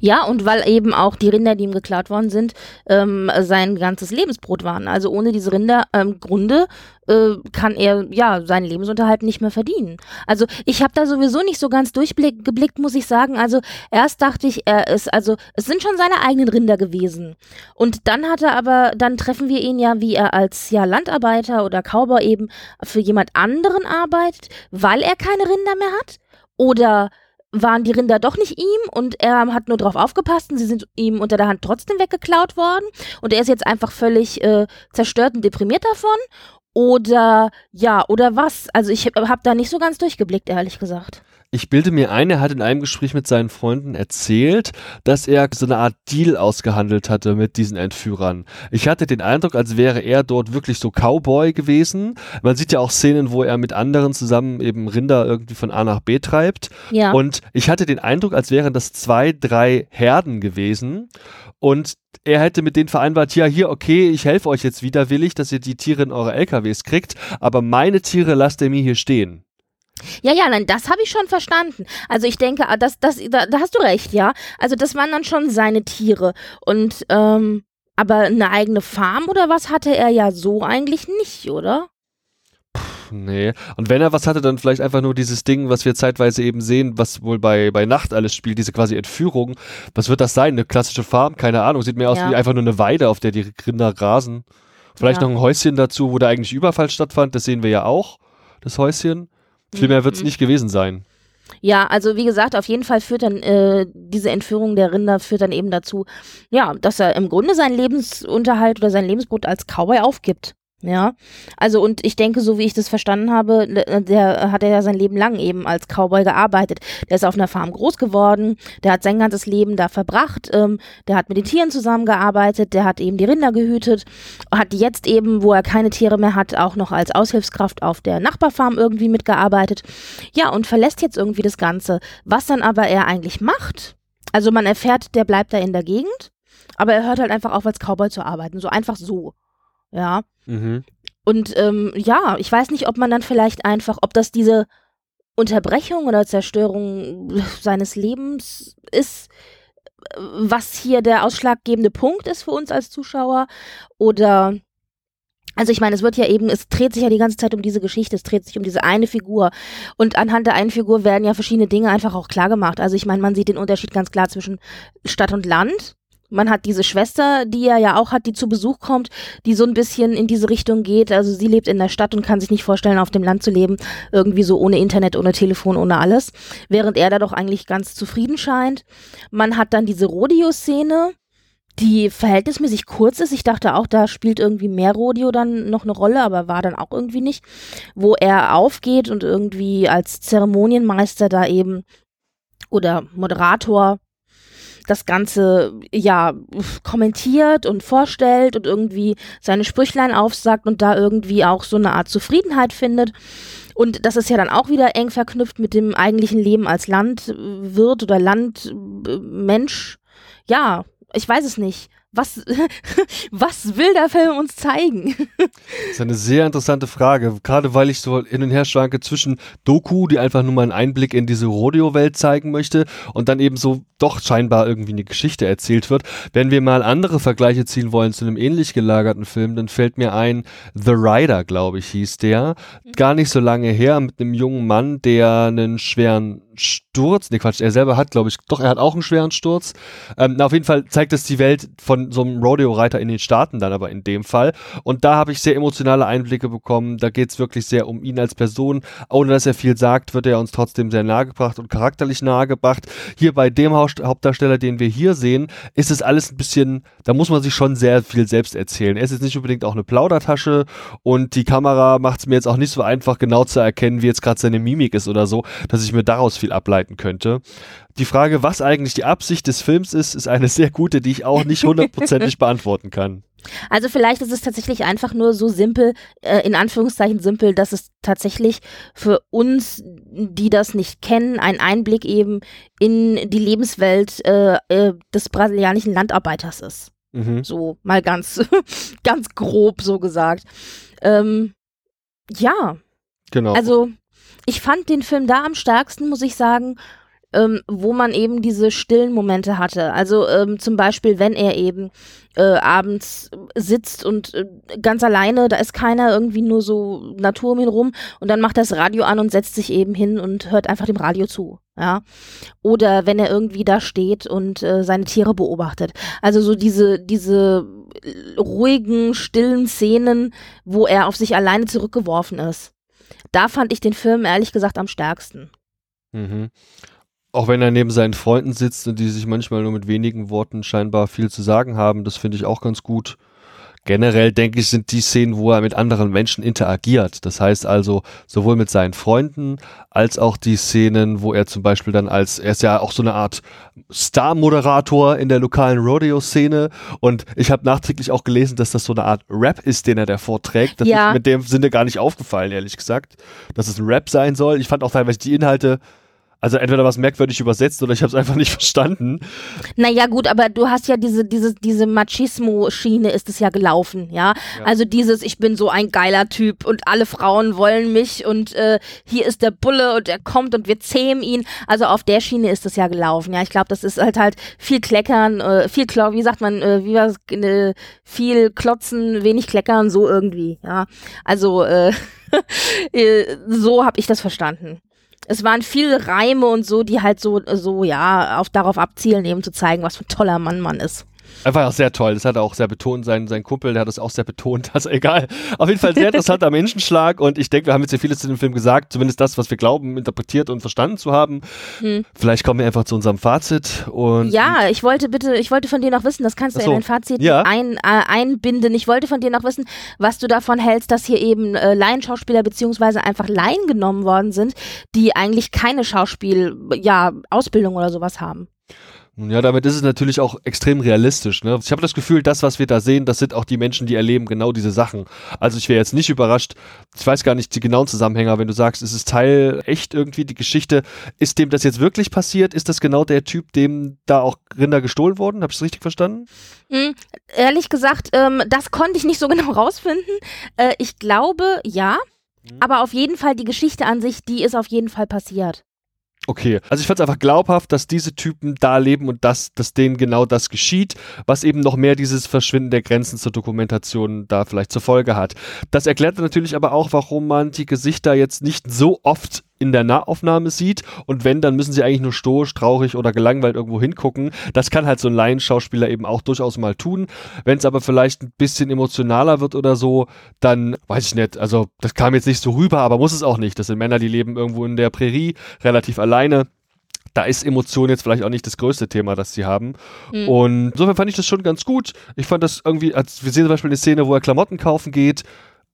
Ja, und weil eben auch die Rinder, die ihm geklaut worden sind, ähm, sein ganzes Lebensbrot waren. Also ohne diese Rinder ähm, Grunde äh, kann er ja seinen Lebensunterhalt nicht mehr verdienen. Also ich habe da sowieso nicht so ganz durchgeblickt, muss ich sagen. Also erst dachte ich, er ist also es sind schon seine eigenen Rinder gewesen. Und dann hat er aber, dann treffen wir ihn ja, wie er als ja Landarbeiter oder Cowboy eben für jemand anderen arbeitet, weil er keine Rinder mehr hat. Oder waren die Rinder doch nicht ihm und er hat nur drauf aufgepasst und sie sind ihm unter der Hand trotzdem weggeklaut worden. Und er ist jetzt einfach völlig äh, zerstört und deprimiert davon. Oder ja oder was? Also ich habe da nicht so ganz durchgeblickt ehrlich gesagt ich bilde mir ein, er hat in einem Gespräch mit seinen Freunden erzählt, dass er so eine Art Deal ausgehandelt hatte mit diesen Entführern. Ich hatte den Eindruck, als wäre er dort wirklich so Cowboy gewesen. Man sieht ja auch Szenen, wo er mit anderen zusammen eben Rinder irgendwie von A nach B treibt. Ja. Und ich hatte den Eindruck, als wären das zwei, drei Herden gewesen. Und er hätte mit denen vereinbart, ja, hier, okay, ich helfe euch jetzt widerwillig, dass ihr die Tiere in eure LKWs kriegt, aber meine Tiere lasst ihr mir hier stehen. Ja, ja, nein, das habe ich schon verstanden. Also ich denke, ah, das, das, da, da hast du recht, ja. Also das waren dann schon seine Tiere. Und, ähm, aber eine eigene Farm oder was hatte er ja so eigentlich nicht, oder? nee. Und wenn er was hatte, dann vielleicht einfach nur dieses Ding, was wir zeitweise eben sehen, was wohl bei, bei Nacht alles spielt, diese quasi Entführung. Was wird das sein? Eine klassische Farm? Keine Ahnung. Sieht mir aus ja. wie einfach nur eine Weide, auf der die Rinder grasen. Vielleicht ja. noch ein Häuschen dazu, wo der eigentliche Überfall stattfand. Das sehen wir ja auch, das Häuschen. Viel mehr wird es mhm. nicht gewesen sein. Ja, also wie gesagt, auf jeden Fall führt dann äh, diese Entführung der Rinder führt dann eben dazu, ja, dass er im Grunde seinen Lebensunterhalt oder sein Lebensbrot als Cowboy aufgibt. Ja, also und ich denke, so wie ich das verstanden habe, äh, der hat er ja sein Leben lang eben als Cowboy gearbeitet. Der ist auf einer Farm groß geworden, der hat sein ganzes Leben da verbracht, ähm, der hat mit den Tieren zusammengearbeitet, der hat eben die Rinder gehütet, hat jetzt eben, wo er keine Tiere mehr hat, auch noch als Aushilfskraft auf der Nachbarfarm irgendwie mitgearbeitet. Ja, und verlässt jetzt irgendwie das Ganze. Was dann aber er eigentlich macht, also man erfährt, der bleibt da in der Gegend, aber er hört halt einfach auf, als Cowboy zu arbeiten, so einfach so. Ja. Mhm. Und ähm, ja, ich weiß nicht, ob man dann vielleicht einfach, ob das diese Unterbrechung oder Zerstörung seines Lebens ist, was hier der ausschlaggebende Punkt ist für uns als Zuschauer oder also ich meine, es wird ja eben, es dreht sich ja die ganze Zeit um diese Geschichte, es dreht sich um diese eine Figur. Und anhand der einen Figur werden ja verschiedene Dinge einfach auch klar gemacht. Also ich meine, man sieht den Unterschied ganz klar zwischen Stadt und Land. Man hat diese Schwester, die er ja auch hat, die zu Besuch kommt, die so ein bisschen in diese Richtung geht. Also sie lebt in der Stadt und kann sich nicht vorstellen, auf dem Land zu leben. Irgendwie so ohne Internet, ohne Telefon, ohne alles. Während er da doch eigentlich ganz zufrieden scheint. Man hat dann diese Rodeo-Szene, die verhältnismäßig kurz ist. Ich dachte auch, da spielt irgendwie mehr Rodeo dann noch eine Rolle, aber war dann auch irgendwie nicht. Wo er aufgeht und irgendwie als Zeremonienmeister da eben oder Moderator das Ganze ja kommentiert und vorstellt und irgendwie seine Sprüchlein aufsagt und da irgendwie auch so eine Art Zufriedenheit findet. Und das ist ja dann auch wieder eng verknüpft mit dem eigentlichen Leben als Landwirt oder Landmensch. Ja, ich weiß es nicht. Was, *laughs* was will der Film uns zeigen? Das ist eine sehr interessante Frage, gerade weil ich so hin und her schwanke zwischen Doku, die einfach nur mal einen Einblick in diese Rodeo-Welt zeigen möchte und dann eben so doch scheinbar irgendwie eine Geschichte erzählt wird. Wenn wir mal andere Vergleiche ziehen wollen zu einem ähnlich gelagerten Film, dann fällt mir ein, The Rider, glaube ich, hieß der. Gar nicht so lange her mit einem jungen Mann, der einen schweren Sturz, nee Quatsch, er selber hat, glaube ich, doch, er hat auch einen schweren Sturz. Ähm, na, auf jeden Fall zeigt es die Welt von so einem Rodeo-Reiter in den Staaten dann aber in dem Fall. Und da habe ich sehr emotionale Einblicke bekommen. Da geht es wirklich sehr um ihn als Person. Ohne dass er viel sagt, wird er uns trotzdem sehr nahegebracht und charakterlich nahegebracht. Hier bei dem Hauptdarsteller, den wir hier sehen, ist es alles ein bisschen, da muss man sich schon sehr viel selbst erzählen. Er ist jetzt nicht unbedingt auch eine Plaudertasche und die Kamera macht es mir jetzt auch nicht so einfach, genau zu erkennen, wie jetzt gerade seine Mimik ist oder so, dass ich mir daraus viel ableiten könnte. Die Frage, was eigentlich die Absicht des Films ist, ist eine sehr gute, die ich auch nicht hundertprozentig *laughs* beantworten kann. Also vielleicht ist es tatsächlich einfach nur so simpel, äh, in Anführungszeichen simpel, dass es tatsächlich für uns, die das nicht kennen, ein Einblick eben in die Lebenswelt äh, äh, des brasilianischen Landarbeiters ist. Mhm. So mal ganz, *laughs* ganz grob so gesagt. Ähm, ja. Genau. Also ich fand den Film da am stärksten, muss ich sagen, ähm, wo man eben diese stillen Momente hatte. Also ähm, zum Beispiel, wenn er eben äh, abends sitzt und äh, ganz alleine, da ist keiner irgendwie nur so Natur um ihn rum und dann macht er das Radio an und setzt sich eben hin und hört einfach dem Radio zu. Ja. Oder wenn er irgendwie da steht und äh, seine Tiere beobachtet. Also so diese, diese ruhigen, stillen Szenen, wo er auf sich alleine zurückgeworfen ist. Da fand ich den Film ehrlich gesagt am stärksten. Mhm. Auch wenn er neben seinen Freunden sitzt und die sich manchmal nur mit wenigen Worten scheinbar viel zu sagen haben, das finde ich auch ganz gut. Generell denke ich, sind die Szenen, wo er mit anderen Menschen interagiert. Das heißt also sowohl mit seinen Freunden als auch die Szenen, wo er zum Beispiel dann als, er ist ja auch so eine Art Star-Moderator in der lokalen Rodeo-Szene und ich habe nachträglich auch gelesen, dass das so eine Art Rap ist, den er da vorträgt. Das ja. ist mit dem Sinne gar nicht aufgefallen, ehrlich gesagt, dass es ein Rap sein soll. Ich fand auch teilweise die Inhalte also entweder was merkwürdig übersetzt oder ich habe es einfach nicht *laughs* verstanden. Naja gut, aber du hast ja diese, diese, diese Machismo-Schiene ist es ja gelaufen, ja? ja? Also dieses, ich bin so ein geiler Typ und alle Frauen wollen mich und äh, hier ist der Bulle und er kommt und wir zähmen ihn. Also auf der Schiene ist es ja gelaufen, ja? Ich glaube, das ist halt halt viel Kleckern, äh, viel Klo wie sagt man, äh, wie war äh, viel Klotzen, wenig Kleckern, so irgendwie, ja? Also äh, *laughs* äh so habe ich das verstanden es waren viele Reime und so, die halt so, so, ja, auf, darauf abzielen, eben zu zeigen, was für ein toller Mann man ist. Einfach auch sehr toll. Das hat er auch sehr betont. Sein, sein Kumpel, der hat das auch sehr betont. *laughs* Also egal. Auf jeden Fall sehr interessanter Menschenschlag. Und ich denke, wir haben jetzt hier vieles zu dem Film gesagt. Zumindest das, was wir glauben, interpretiert und verstanden zu haben. Hm. Vielleicht kommen wir einfach zu unserem Fazit. Und ja, ich wollte bitte, ich wollte von dir noch wissen, das kannst du so. in dein Fazit ja. ein, äh, einbinden. Ich wollte von dir noch wissen, was du davon hältst, dass hier eben äh, Laienschauspieler beziehungsweise einfach Laien genommen worden sind, die eigentlich keine Schauspiel, ja, Ausbildung oder sowas haben. Ja, damit ist es natürlich auch extrem realistisch. Ne? Ich habe das Gefühl, das, was wir da sehen, das sind auch die Menschen, die erleben genau diese Sachen. Also ich wäre jetzt nicht überrascht, ich weiß gar nicht die genauen Zusammenhänge, wenn du sagst, es ist Teil echt irgendwie die Geschichte. Ist dem das jetzt wirklich passiert? Ist das genau der Typ, dem da auch Rinder gestohlen wurden? Habe ich es richtig verstanden? Mhm, ehrlich gesagt, ähm, das konnte ich nicht so *laughs* genau rausfinden. Äh, ich glaube, ja. Mhm. Aber auf jeden Fall die Geschichte an sich, die ist auf jeden Fall passiert. Okay, also ich fand es einfach glaubhaft, dass diese Typen da leben und dass, dass denen genau das geschieht, was eben noch mehr dieses Verschwinden der Grenzen zur Dokumentation da vielleicht zur Folge hat. Das erklärt natürlich aber auch, warum man die Gesichter jetzt nicht so oft in der Nahaufnahme sieht und wenn, dann müssen sie eigentlich nur stoisch, traurig oder gelangweilt irgendwo hingucken. Das kann halt so ein Laienschauspieler eben auch durchaus mal tun. Wenn es aber vielleicht ein bisschen emotionaler wird oder so, dann weiß ich nicht. Also das kam jetzt nicht so rüber, aber muss es auch nicht. Das sind Männer, die leben irgendwo in der Prärie, relativ alleine da ist Emotion jetzt vielleicht auch nicht das größte Thema, das sie haben. Mhm. Und insofern fand ich das schon ganz gut. Ich fand das irgendwie, als wir sehen zum Beispiel eine Szene, wo er Klamotten kaufen geht.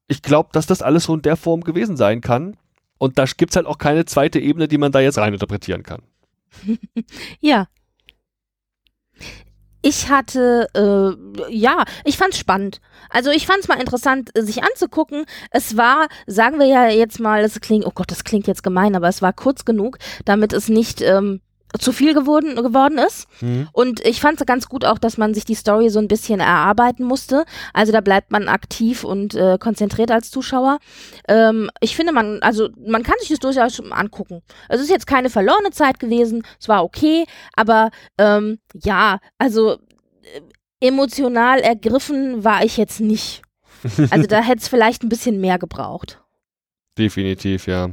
Ich glaube, dass das alles so in der Form gewesen sein kann. Und da gibt es halt auch keine zweite Ebene, die man da jetzt reininterpretieren kann. *laughs* ja. Ich hatte, äh, ja, ich fand's spannend. Also ich fand's mal interessant, sich anzugucken. Es war, sagen wir ja jetzt mal, es klingt, oh Gott, das klingt jetzt gemein, aber es war kurz genug, damit es nicht ähm, zu viel geworden, geworden ist. Mhm. Und ich fand es ganz gut auch, dass man sich die Story so ein bisschen erarbeiten musste. Also da bleibt man aktiv und äh, konzentriert als Zuschauer. Ähm, ich finde, man, also man kann sich das durchaus angucken. Es ist jetzt keine verlorene Zeit gewesen, es war okay, aber ähm, ja, also äh, emotional ergriffen war ich jetzt nicht. *laughs* Also da hätte es vielleicht ein bisschen mehr gebraucht. Definitiv, ja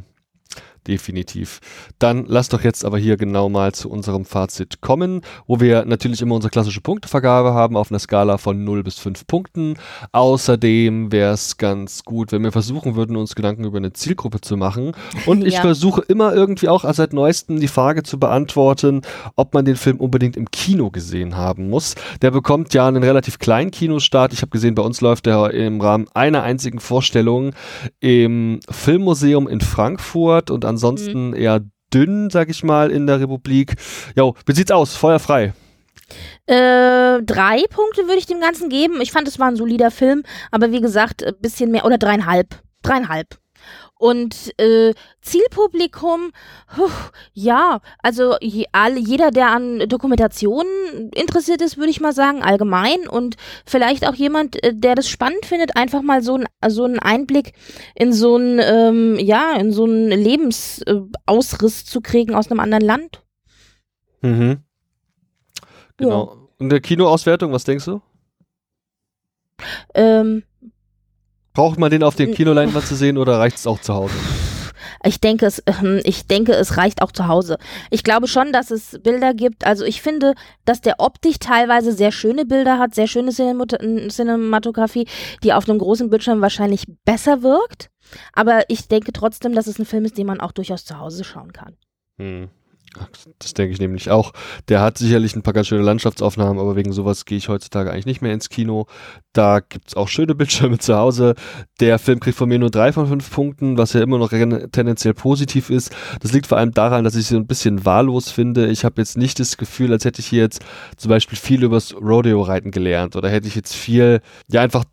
definitiv. Dann lass doch jetzt aber hier genau mal zu unserem Fazit kommen, wo wir natürlich immer unsere klassische Punktevergabe haben auf einer Skala von 0 bis 5 Punkten. Außerdem wäre es ganz gut, wenn wir versuchen würden, uns Gedanken über eine Zielgruppe zu machen. Und *laughs* ich ja. versuche immer irgendwie auch seit neuestem die Frage zu beantworten, ob man den Film unbedingt im Kino gesehen haben muss. Der bekommt ja einen relativ kleinen Kinostart. Ich habe gesehen, bei uns läuft er im Rahmen einer einzigen Vorstellung im Filmmuseum in Frankfurt und ansonsten mhm. eher dünn, sag ich mal, in der Republik. Jo, wie sieht's aus? Feuer frei. Äh, drei Punkte würde ich dem Ganzen geben. Ich fand, es war ein solider Film, aber wie gesagt, ein bisschen mehr oder dreieinhalb. Dreieinhalb. Und äh, Zielpublikum, puh, ja, also je, all, jeder, der an Dokumentationen interessiert ist, würde ich mal sagen, allgemein. Und vielleicht auch jemand, äh, der das spannend findet, einfach mal so, ein, so einen Einblick in so einen, ähm, ja, in so einen Lebensausriss zu kriegen aus einem anderen Land. Mhm. Genau. Ja. Und der Kinoauswertung, was denkst du? Ähm, Braucht man den auf dem Kinoleinwand zu sehen oder reicht es auch zu Hause? Ich denke, es, ähm, ich denke, es reicht auch zu Hause. Ich glaube schon, dass es Bilder gibt. Also ich finde, dass der optisch teilweise sehr schöne Bilder hat, sehr schöne Cinematografie, die auf einem großen Bildschirm wahrscheinlich besser wirkt. Aber ich denke trotzdem, dass es ein Film ist, den man auch durchaus zu Hause schauen kann. Hm. Das denke ich nämlich auch. Der hat sicherlich ein paar ganz schöne Landschaftsaufnahmen, aber wegen sowas gehe ich heutzutage eigentlich nicht mehr ins Kino. Da gibt es auch schöne Bildschirme *laughs* zu Hause. Der Film kriegt von mir nur drei von fünf Punkten, was ja immer noch tendenziell positiv ist. Das liegt vor allem daran, dass ich sie ein bisschen wahllos finde. Ich habe jetzt nicht das Gefühl, als hätte ich hier jetzt zum Beispiel viel übers Rodeo-Reiten gelernt oder hätte ich jetzt viel, ja einfach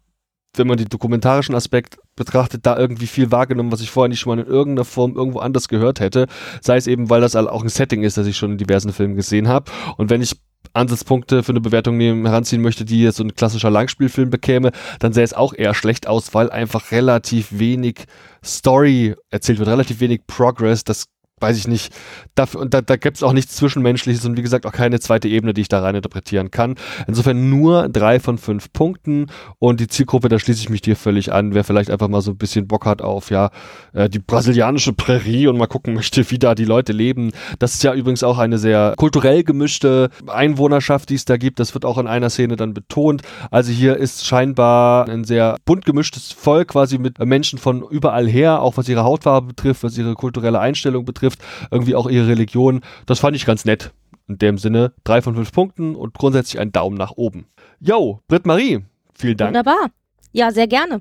wenn man den dokumentarischen Aspekt betrachtet, da irgendwie viel wahrgenommen, was ich vorher nicht schon mal in irgendeiner Form irgendwo anders gehört hätte. Sei es eben, weil das auch ein Setting ist, das ich schon in diversen Filmen gesehen habe. Und wenn ich Ansatzpunkte für eine Bewertung nehmen, heranziehen möchte, die jetzt so ein klassischer Langspielfilm bekäme, dann sähe es auch eher schlecht aus, weil einfach relativ wenig Story erzählt wird, relativ wenig Progress. Das weiß ich nicht, dafür, und da, da gibt es auch nichts Zwischenmenschliches und wie gesagt auch keine zweite Ebene, die ich da rein interpretieren kann. Insofern nur drei von fünf Punkten und die Zielgruppe, da schließe ich mich dir völlig an, wer vielleicht einfach mal so ein bisschen Bock hat auf, ja, äh, die brasilianische Prärie und mal gucken *laughs* möchte, wie da die Leute leben. Das ist ja übrigens auch eine sehr kulturell gemischte Einwohnerschaft, die es da gibt. Das wird auch in einer Szene dann betont. Also hier ist scheinbar ein sehr bunt gemischtes Volk, quasi mit Menschen von überall her, auch was ihre Hautfarbe betrifft, was ihre kulturelle Einstellung betrifft betrifft, irgendwie auch ihre Religion. Das fand ich ganz nett. In dem Sinne, drei von fünf Punkten und grundsätzlich ein Daumen nach oben. Yo, Britt-Marie, vielen Dank. Wunderbar. Ja, sehr gerne.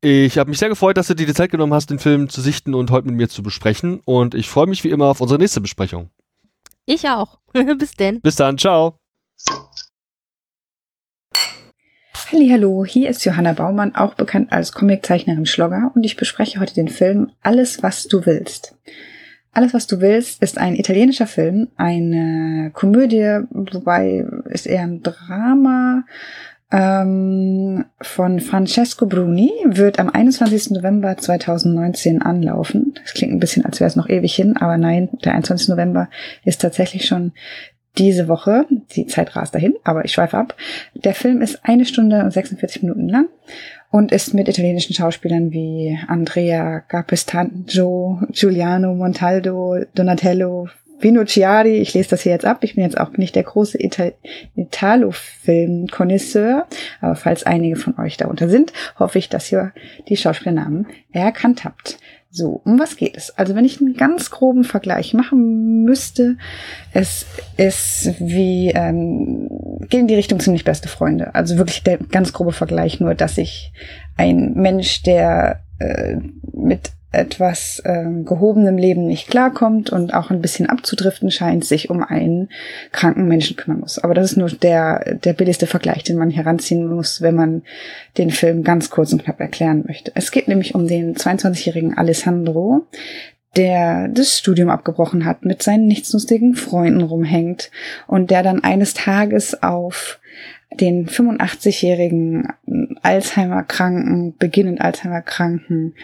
Ich habe mich sehr gefreut, dass du dir die Zeit genommen hast, den Film zu sichten und heute mit mir zu besprechen. Und ich freue mich wie immer auf unsere nächste Besprechung. Ich auch. *laughs* Bis denn. Bis dann. Ciao. Hallo, hier ist Johanna Baumann, auch bekannt als Comiczeichnerin Schlogger, und ich bespreche heute den Film Alles, was du willst. Alles, was du willst, ist ein italienischer Film, eine Komödie, wobei ist eher ein Drama ähm, von Francesco Bruni, wird am 21. November 2019 anlaufen. Das klingt ein bisschen, als wäre es noch ewig hin, aber nein, der 21. November ist tatsächlich schon diese Woche. Die Zeit rast dahin, aber ich schweife ab. Der Film ist eine Stunde und 46 Minuten lang und ist mit italienischen Schauspielern wie Andrea Capistanjo, Giuliano Montaldo, Donatello, Vino Ciari, ich lese das hier jetzt ab, ich bin jetzt auch nicht der große Ital Italo-Film-Konnoisseur, aber falls einige von euch darunter sind, hoffe ich, dass ihr die Schauspielernamen erkannt habt. So, um was geht es? Also wenn ich einen ganz groben Vergleich machen müsste, es ist wie, ähm, geht in die Richtung ziemlich beste Freunde. Also wirklich der ganz grobe Vergleich, nur dass ich ein Mensch, der äh, mit etwas äh, gehobenem Leben nicht klarkommt und auch ein bisschen abzudriften scheint, sich um einen kranken Menschen kümmern muss. Aber das ist nur der, der billigste Vergleich, den man heranziehen muss, wenn man den Film ganz kurz und knapp erklären möchte. Es geht nämlich um den 22-jährigen Alessandro, der das Studium abgebrochen hat, mit seinen nichtslustigen Freunden rumhängt und der dann eines Tages auf den 85-jährigen Alzheimer-Kranken, beginnend Alzheimer-Kranken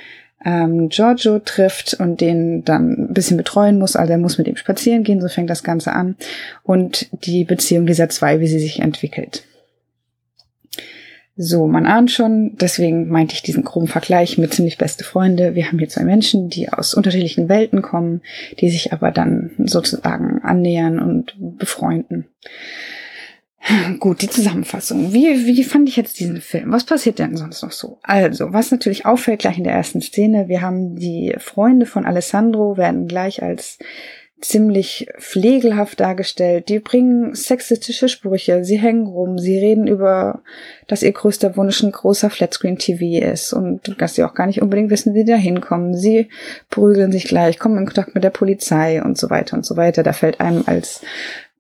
ähm, Giorgio trifft und den dann ein bisschen betreuen muss. Also er muss mit ihm spazieren gehen, so fängt das Ganze an. Und die Beziehung dieser zwei, wie sie sich entwickelt. So, man ahnt schon, deswegen meinte ich diesen groben Vergleich mit ziemlich beste Freunde. Wir haben hier zwei Menschen, die aus unterschiedlichen Welten kommen, die sich aber dann sozusagen annähern und befreunden. Gut, die Zusammenfassung. Wie, wie fand ich jetzt diesen Film? Was passiert denn sonst noch so? Also, was natürlich auffällt gleich in der ersten Szene, wir haben die Freunde von Alessandro werden gleich als ziemlich pflegelhaft dargestellt. Die bringen sexistische Sprüche, sie hängen rum, sie reden über, dass ihr größter Wunsch ein großer Flatscreen-TV ist und dass sie auch gar nicht unbedingt wissen, wie sie da hinkommen. Sie prügeln sich gleich, kommen in Kontakt mit der Polizei und so weiter und so weiter. Da fällt einem als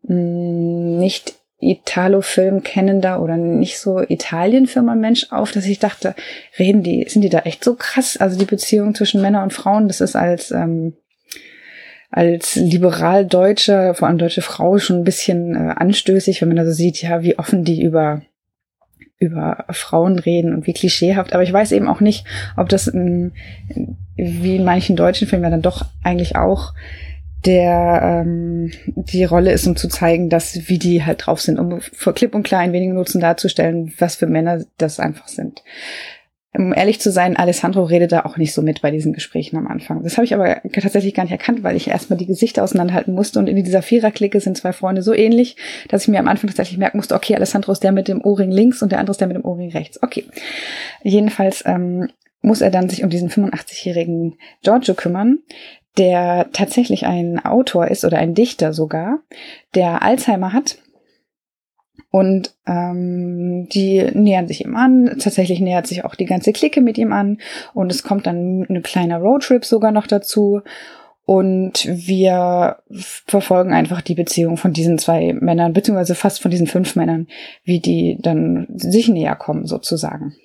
mh, mm, nicht Italo-Film kennender oder nicht so Italien-Firma Mensch auf, dass ich dachte, reden die, sind die da echt so krass? Also die Beziehung zwischen Männern und Frauen, das ist als, ähm, als liberal Deutsche, vor allem deutsche Frau, schon ein bisschen äh, anstößig, wenn man da so sieht, ja, wie offen die über über Frauen reden und wie klischeehaft. Aber ich weiß eben auch nicht, ob das in, wie in manchen deutschen Filmen ja dann doch eigentlich auch der ähm, die Rolle ist, um zu zeigen, dass wie die halt drauf sind, um vor klipp und klar in wenigen Nutzen darzustellen, was für Männer das einfach sind. Um ehrlich zu sein, Alessandro redet da auch nicht so mit bei diesen Gesprächen am Anfang. Das habe ich aber tatsächlich gar nicht erkannt, weil ich erstmal die Gesichter auseinanderhalten musste und in dieser Viererklicke sind zwei Freunde so ähnlich, dass ich mir am Anfang tatsächlich merken musste, okay, Alessandro ist der mit dem Ohrring links und der andere ist der mit dem Ohrring rechts. Okay. Jedenfalls ähm, muss er dann sich um diesen 85-jährigen Giorgio kümmern, der tatsächlich ein Autor ist oder ein Dichter sogar, der Alzheimer hat. Und ähm, die nähern sich ihm an. Tatsächlich nähert sich auch die ganze Clique mit ihm an. Und es kommt dann eine kleine Roadtrip sogar noch dazu. Und wir verfolgen einfach die Beziehung von diesen zwei Männern, beziehungsweise fast von diesen fünf Männern, wie die dann sich näher kommen sozusagen.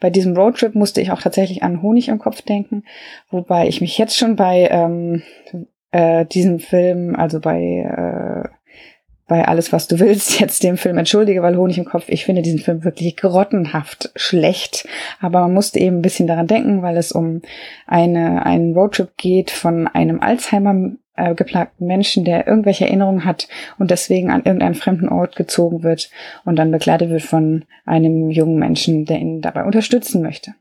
Bei diesem Roadtrip musste ich auch tatsächlich an Honig im Kopf denken, wobei ich mich jetzt schon bei ähm, äh, diesem Film, also bei äh, bei alles, was du willst, *laughs* jetzt dem Film entschuldige, weil Honig im Kopf, ich finde diesen Film wirklich grottenhaft schlecht. Aber man musste eben ein bisschen daran denken, weil es um eine, einen Roadtrip geht von einem Alzheimer äh, geplagten Menschen, der irgendwelche Erinnerungen hat und deswegen an irgendeinen fremden Ort gezogen wird und dann begleitet wird von einem jungen Menschen, der ihn dabei unterstützen möchte.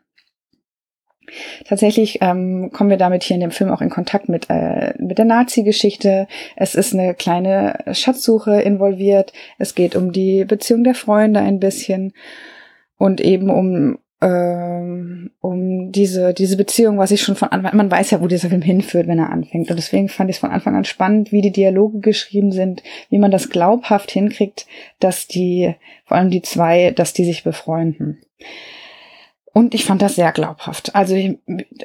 Tatsächlich ähm, kommen wir damit hier in dem Film auch in Kontakt mit, äh, mit der Nazi-Geschichte. Es ist eine kleine Schatzsuche involviert. Es geht um die Beziehung der Freunde ein bisschen und eben um ähm, um diese, diese Beziehung, was ich schon von Anfang, man weiß ja, wo dieser Film hinführt, wenn er anfängt. Und deswegen fand ich es von Anfang an spannend, wie die Dialoge geschrieben sind, wie man das glaubhaft hinkriegt, dass die, vor allem die zwei, dass die sich befreunden. Und ich fand das sehr glaubhaft. Also,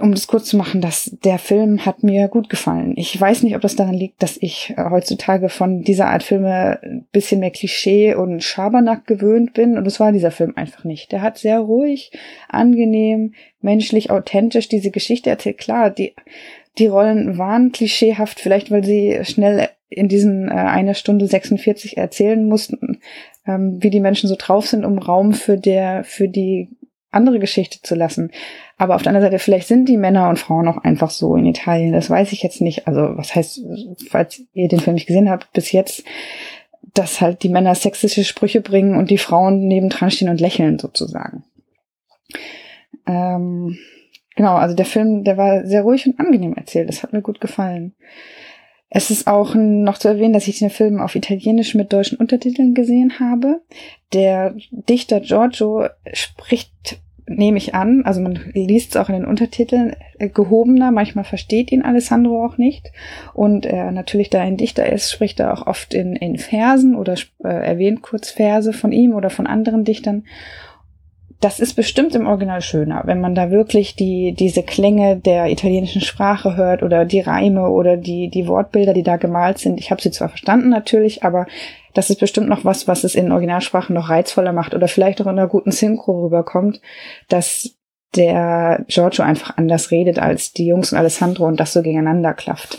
um das kurz zu machen, dass der Film hat mir gut gefallen. Ich weiß nicht, ob das daran liegt, dass ich äh, heutzutage von dieser Art Filme ein bisschen mehr Klischee und Schabernack gewöhnt bin. Und das war dieser Film einfach nicht. Der hat sehr ruhig, angenehm, menschlich, authentisch diese Geschichte erzählt. Klar, die, die Rollen waren klischeehaft, vielleicht weil sie schnell in diesen äh, einer Stunde 46 erzählen mussten, ähm, wie die Menschen so drauf sind, um Raum für der, für die andere Geschichte zu lassen. Aber auf der anderen Seite, vielleicht sind die Männer und Frauen auch einfach so in Italien. Das weiß ich jetzt nicht. Also, was heißt, falls ihr den Film nicht gesehen habt, bis jetzt, dass halt die Männer sexistische Sprüche bringen und die Frauen nebendran stehen und lächeln sozusagen. Ähm, genau, also der Film, der war sehr ruhig und angenehm erzählt. Das hat mir gut gefallen. Es ist auch noch zu erwähnen, dass ich den Film auf Italienisch mit deutschen Untertiteln gesehen habe. Der Dichter Giorgio spricht nehme ich an, also man liest es auch in den Untertiteln, äh, gehobener, manchmal versteht ihn Alessandro auch nicht. Und er natürlich, da ein Dichter ist, spricht er auch oft in, in Versen oder äh, erwähnt kurz Verse von ihm oder von anderen Dichtern. Das ist bestimmt im Original schöner, wenn man da wirklich die, diese Klänge der italienischen Sprache hört oder die Reime oder die, die Wortbilder, die da gemalt sind. Ich habe sie zwar verstanden natürlich, aber das ist bestimmt noch was, was es in Originalsprachen noch reizvoller macht oder vielleicht auch in einer guten Synchro rüberkommt, dass der Giorgio einfach anders redet als die Jungs und Alessandro und das so gegeneinander klafft.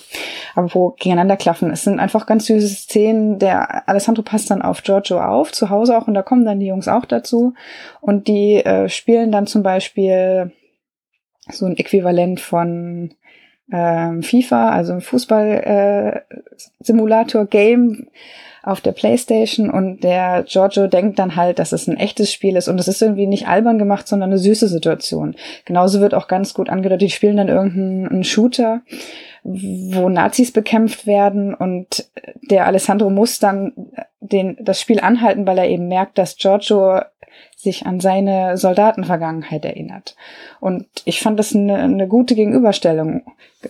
Aber wo gegeneinander klaffen, es sind einfach ganz süße Szenen. Der Alessandro passt dann auf Giorgio auf, zu Hause auch, und da kommen dann die Jungs auch dazu. Und die äh, spielen dann zum Beispiel so ein Äquivalent von ähm, FIFA, also ein Fußball-Simulator-Game, äh, auf der Playstation und der Giorgio denkt dann halt, dass es ein echtes Spiel ist und es ist irgendwie nicht albern gemacht, sondern eine süße Situation. Genauso wird auch ganz gut angedeutet, die spielen dann irgendeinen Shooter, wo Nazis bekämpft werden und der Alessandro muss dann den, das Spiel anhalten, weil er eben merkt, dass Giorgio sich an seine Soldatenvergangenheit erinnert. Und ich fand das eine, eine gute Gegenüberstellung.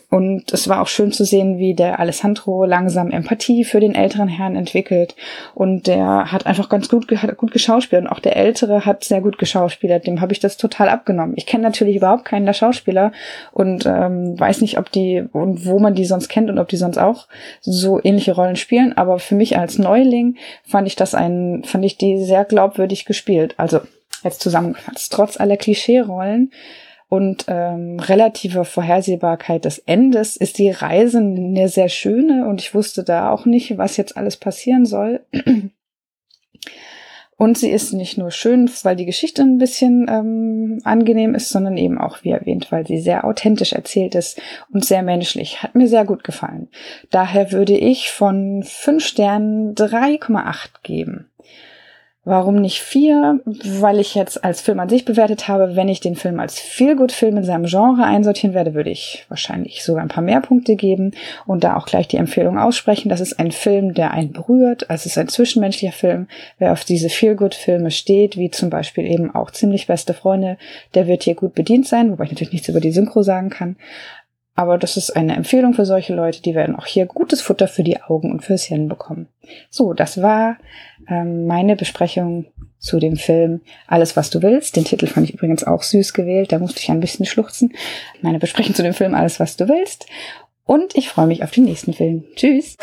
Und es war auch schön zu sehen, wie der Alessandro langsam Empathie für den älteren Herrn entwickelt. Und der hat einfach ganz gut, gut geschauspielt. Und auch der Ältere hat sehr gut geschauspielert. Dem habe ich das total abgenommen. Ich kenne natürlich überhaupt keinen der Schauspieler und ähm, weiß nicht, ob die und wo man die sonst kennt und ob die sonst auch so ähnliche Rollen spielen. Aber für mich als Neuling fand ich das ein, fand ich die sehr glaubwürdig gespielt. Also jetzt zusammengefasst. Trotz aller Klischee-Rollen und ähm, relativer Vorhersehbarkeit des Endes ist die Reise eine sehr schöne und ich wusste da auch nicht, was jetzt alles passieren soll. Und sie ist nicht nur schön, weil die Geschichte ein bisschen ähm, angenehm ist, sondern eben auch, wie erwähnt, weil sie sehr authentisch erzählt ist und sehr menschlich. Hat mir sehr gut gefallen. Daher würde ich von fünf Sternen 3,8 geben. Warum nicht vier? Weil ich jetzt als Film an sich bewertet habe, wenn ich den Film als Feelgood-Film in seinem Genre einsortieren werde, würde ich wahrscheinlich sogar ein paar mehr Punkte geben und da auch gleich die Empfehlung aussprechen. Das ist ein Film, der einen berührt. Also es ist ein zwischenmenschlicher Film. Wer auf diese Feelgood-Filme steht, wie zum Beispiel eben auch ziemlich beste Freunde, der wird hier gut bedient sein, wobei ich natürlich nichts über die Synchro sagen kann. Aber das ist eine Empfehlung für solche Leute, die werden auch hier gutes Futter für die Augen und fürs Hirn bekommen. So, das war ähm, meine Besprechung zu dem Film Alles, was du willst. Den Titel fand ich übrigens auch süß gewählt, da musste ich ein bisschen schluchzen. Meine Besprechung zu dem Film Alles, was du willst. Und ich freue mich auf den nächsten Film. Tschüss!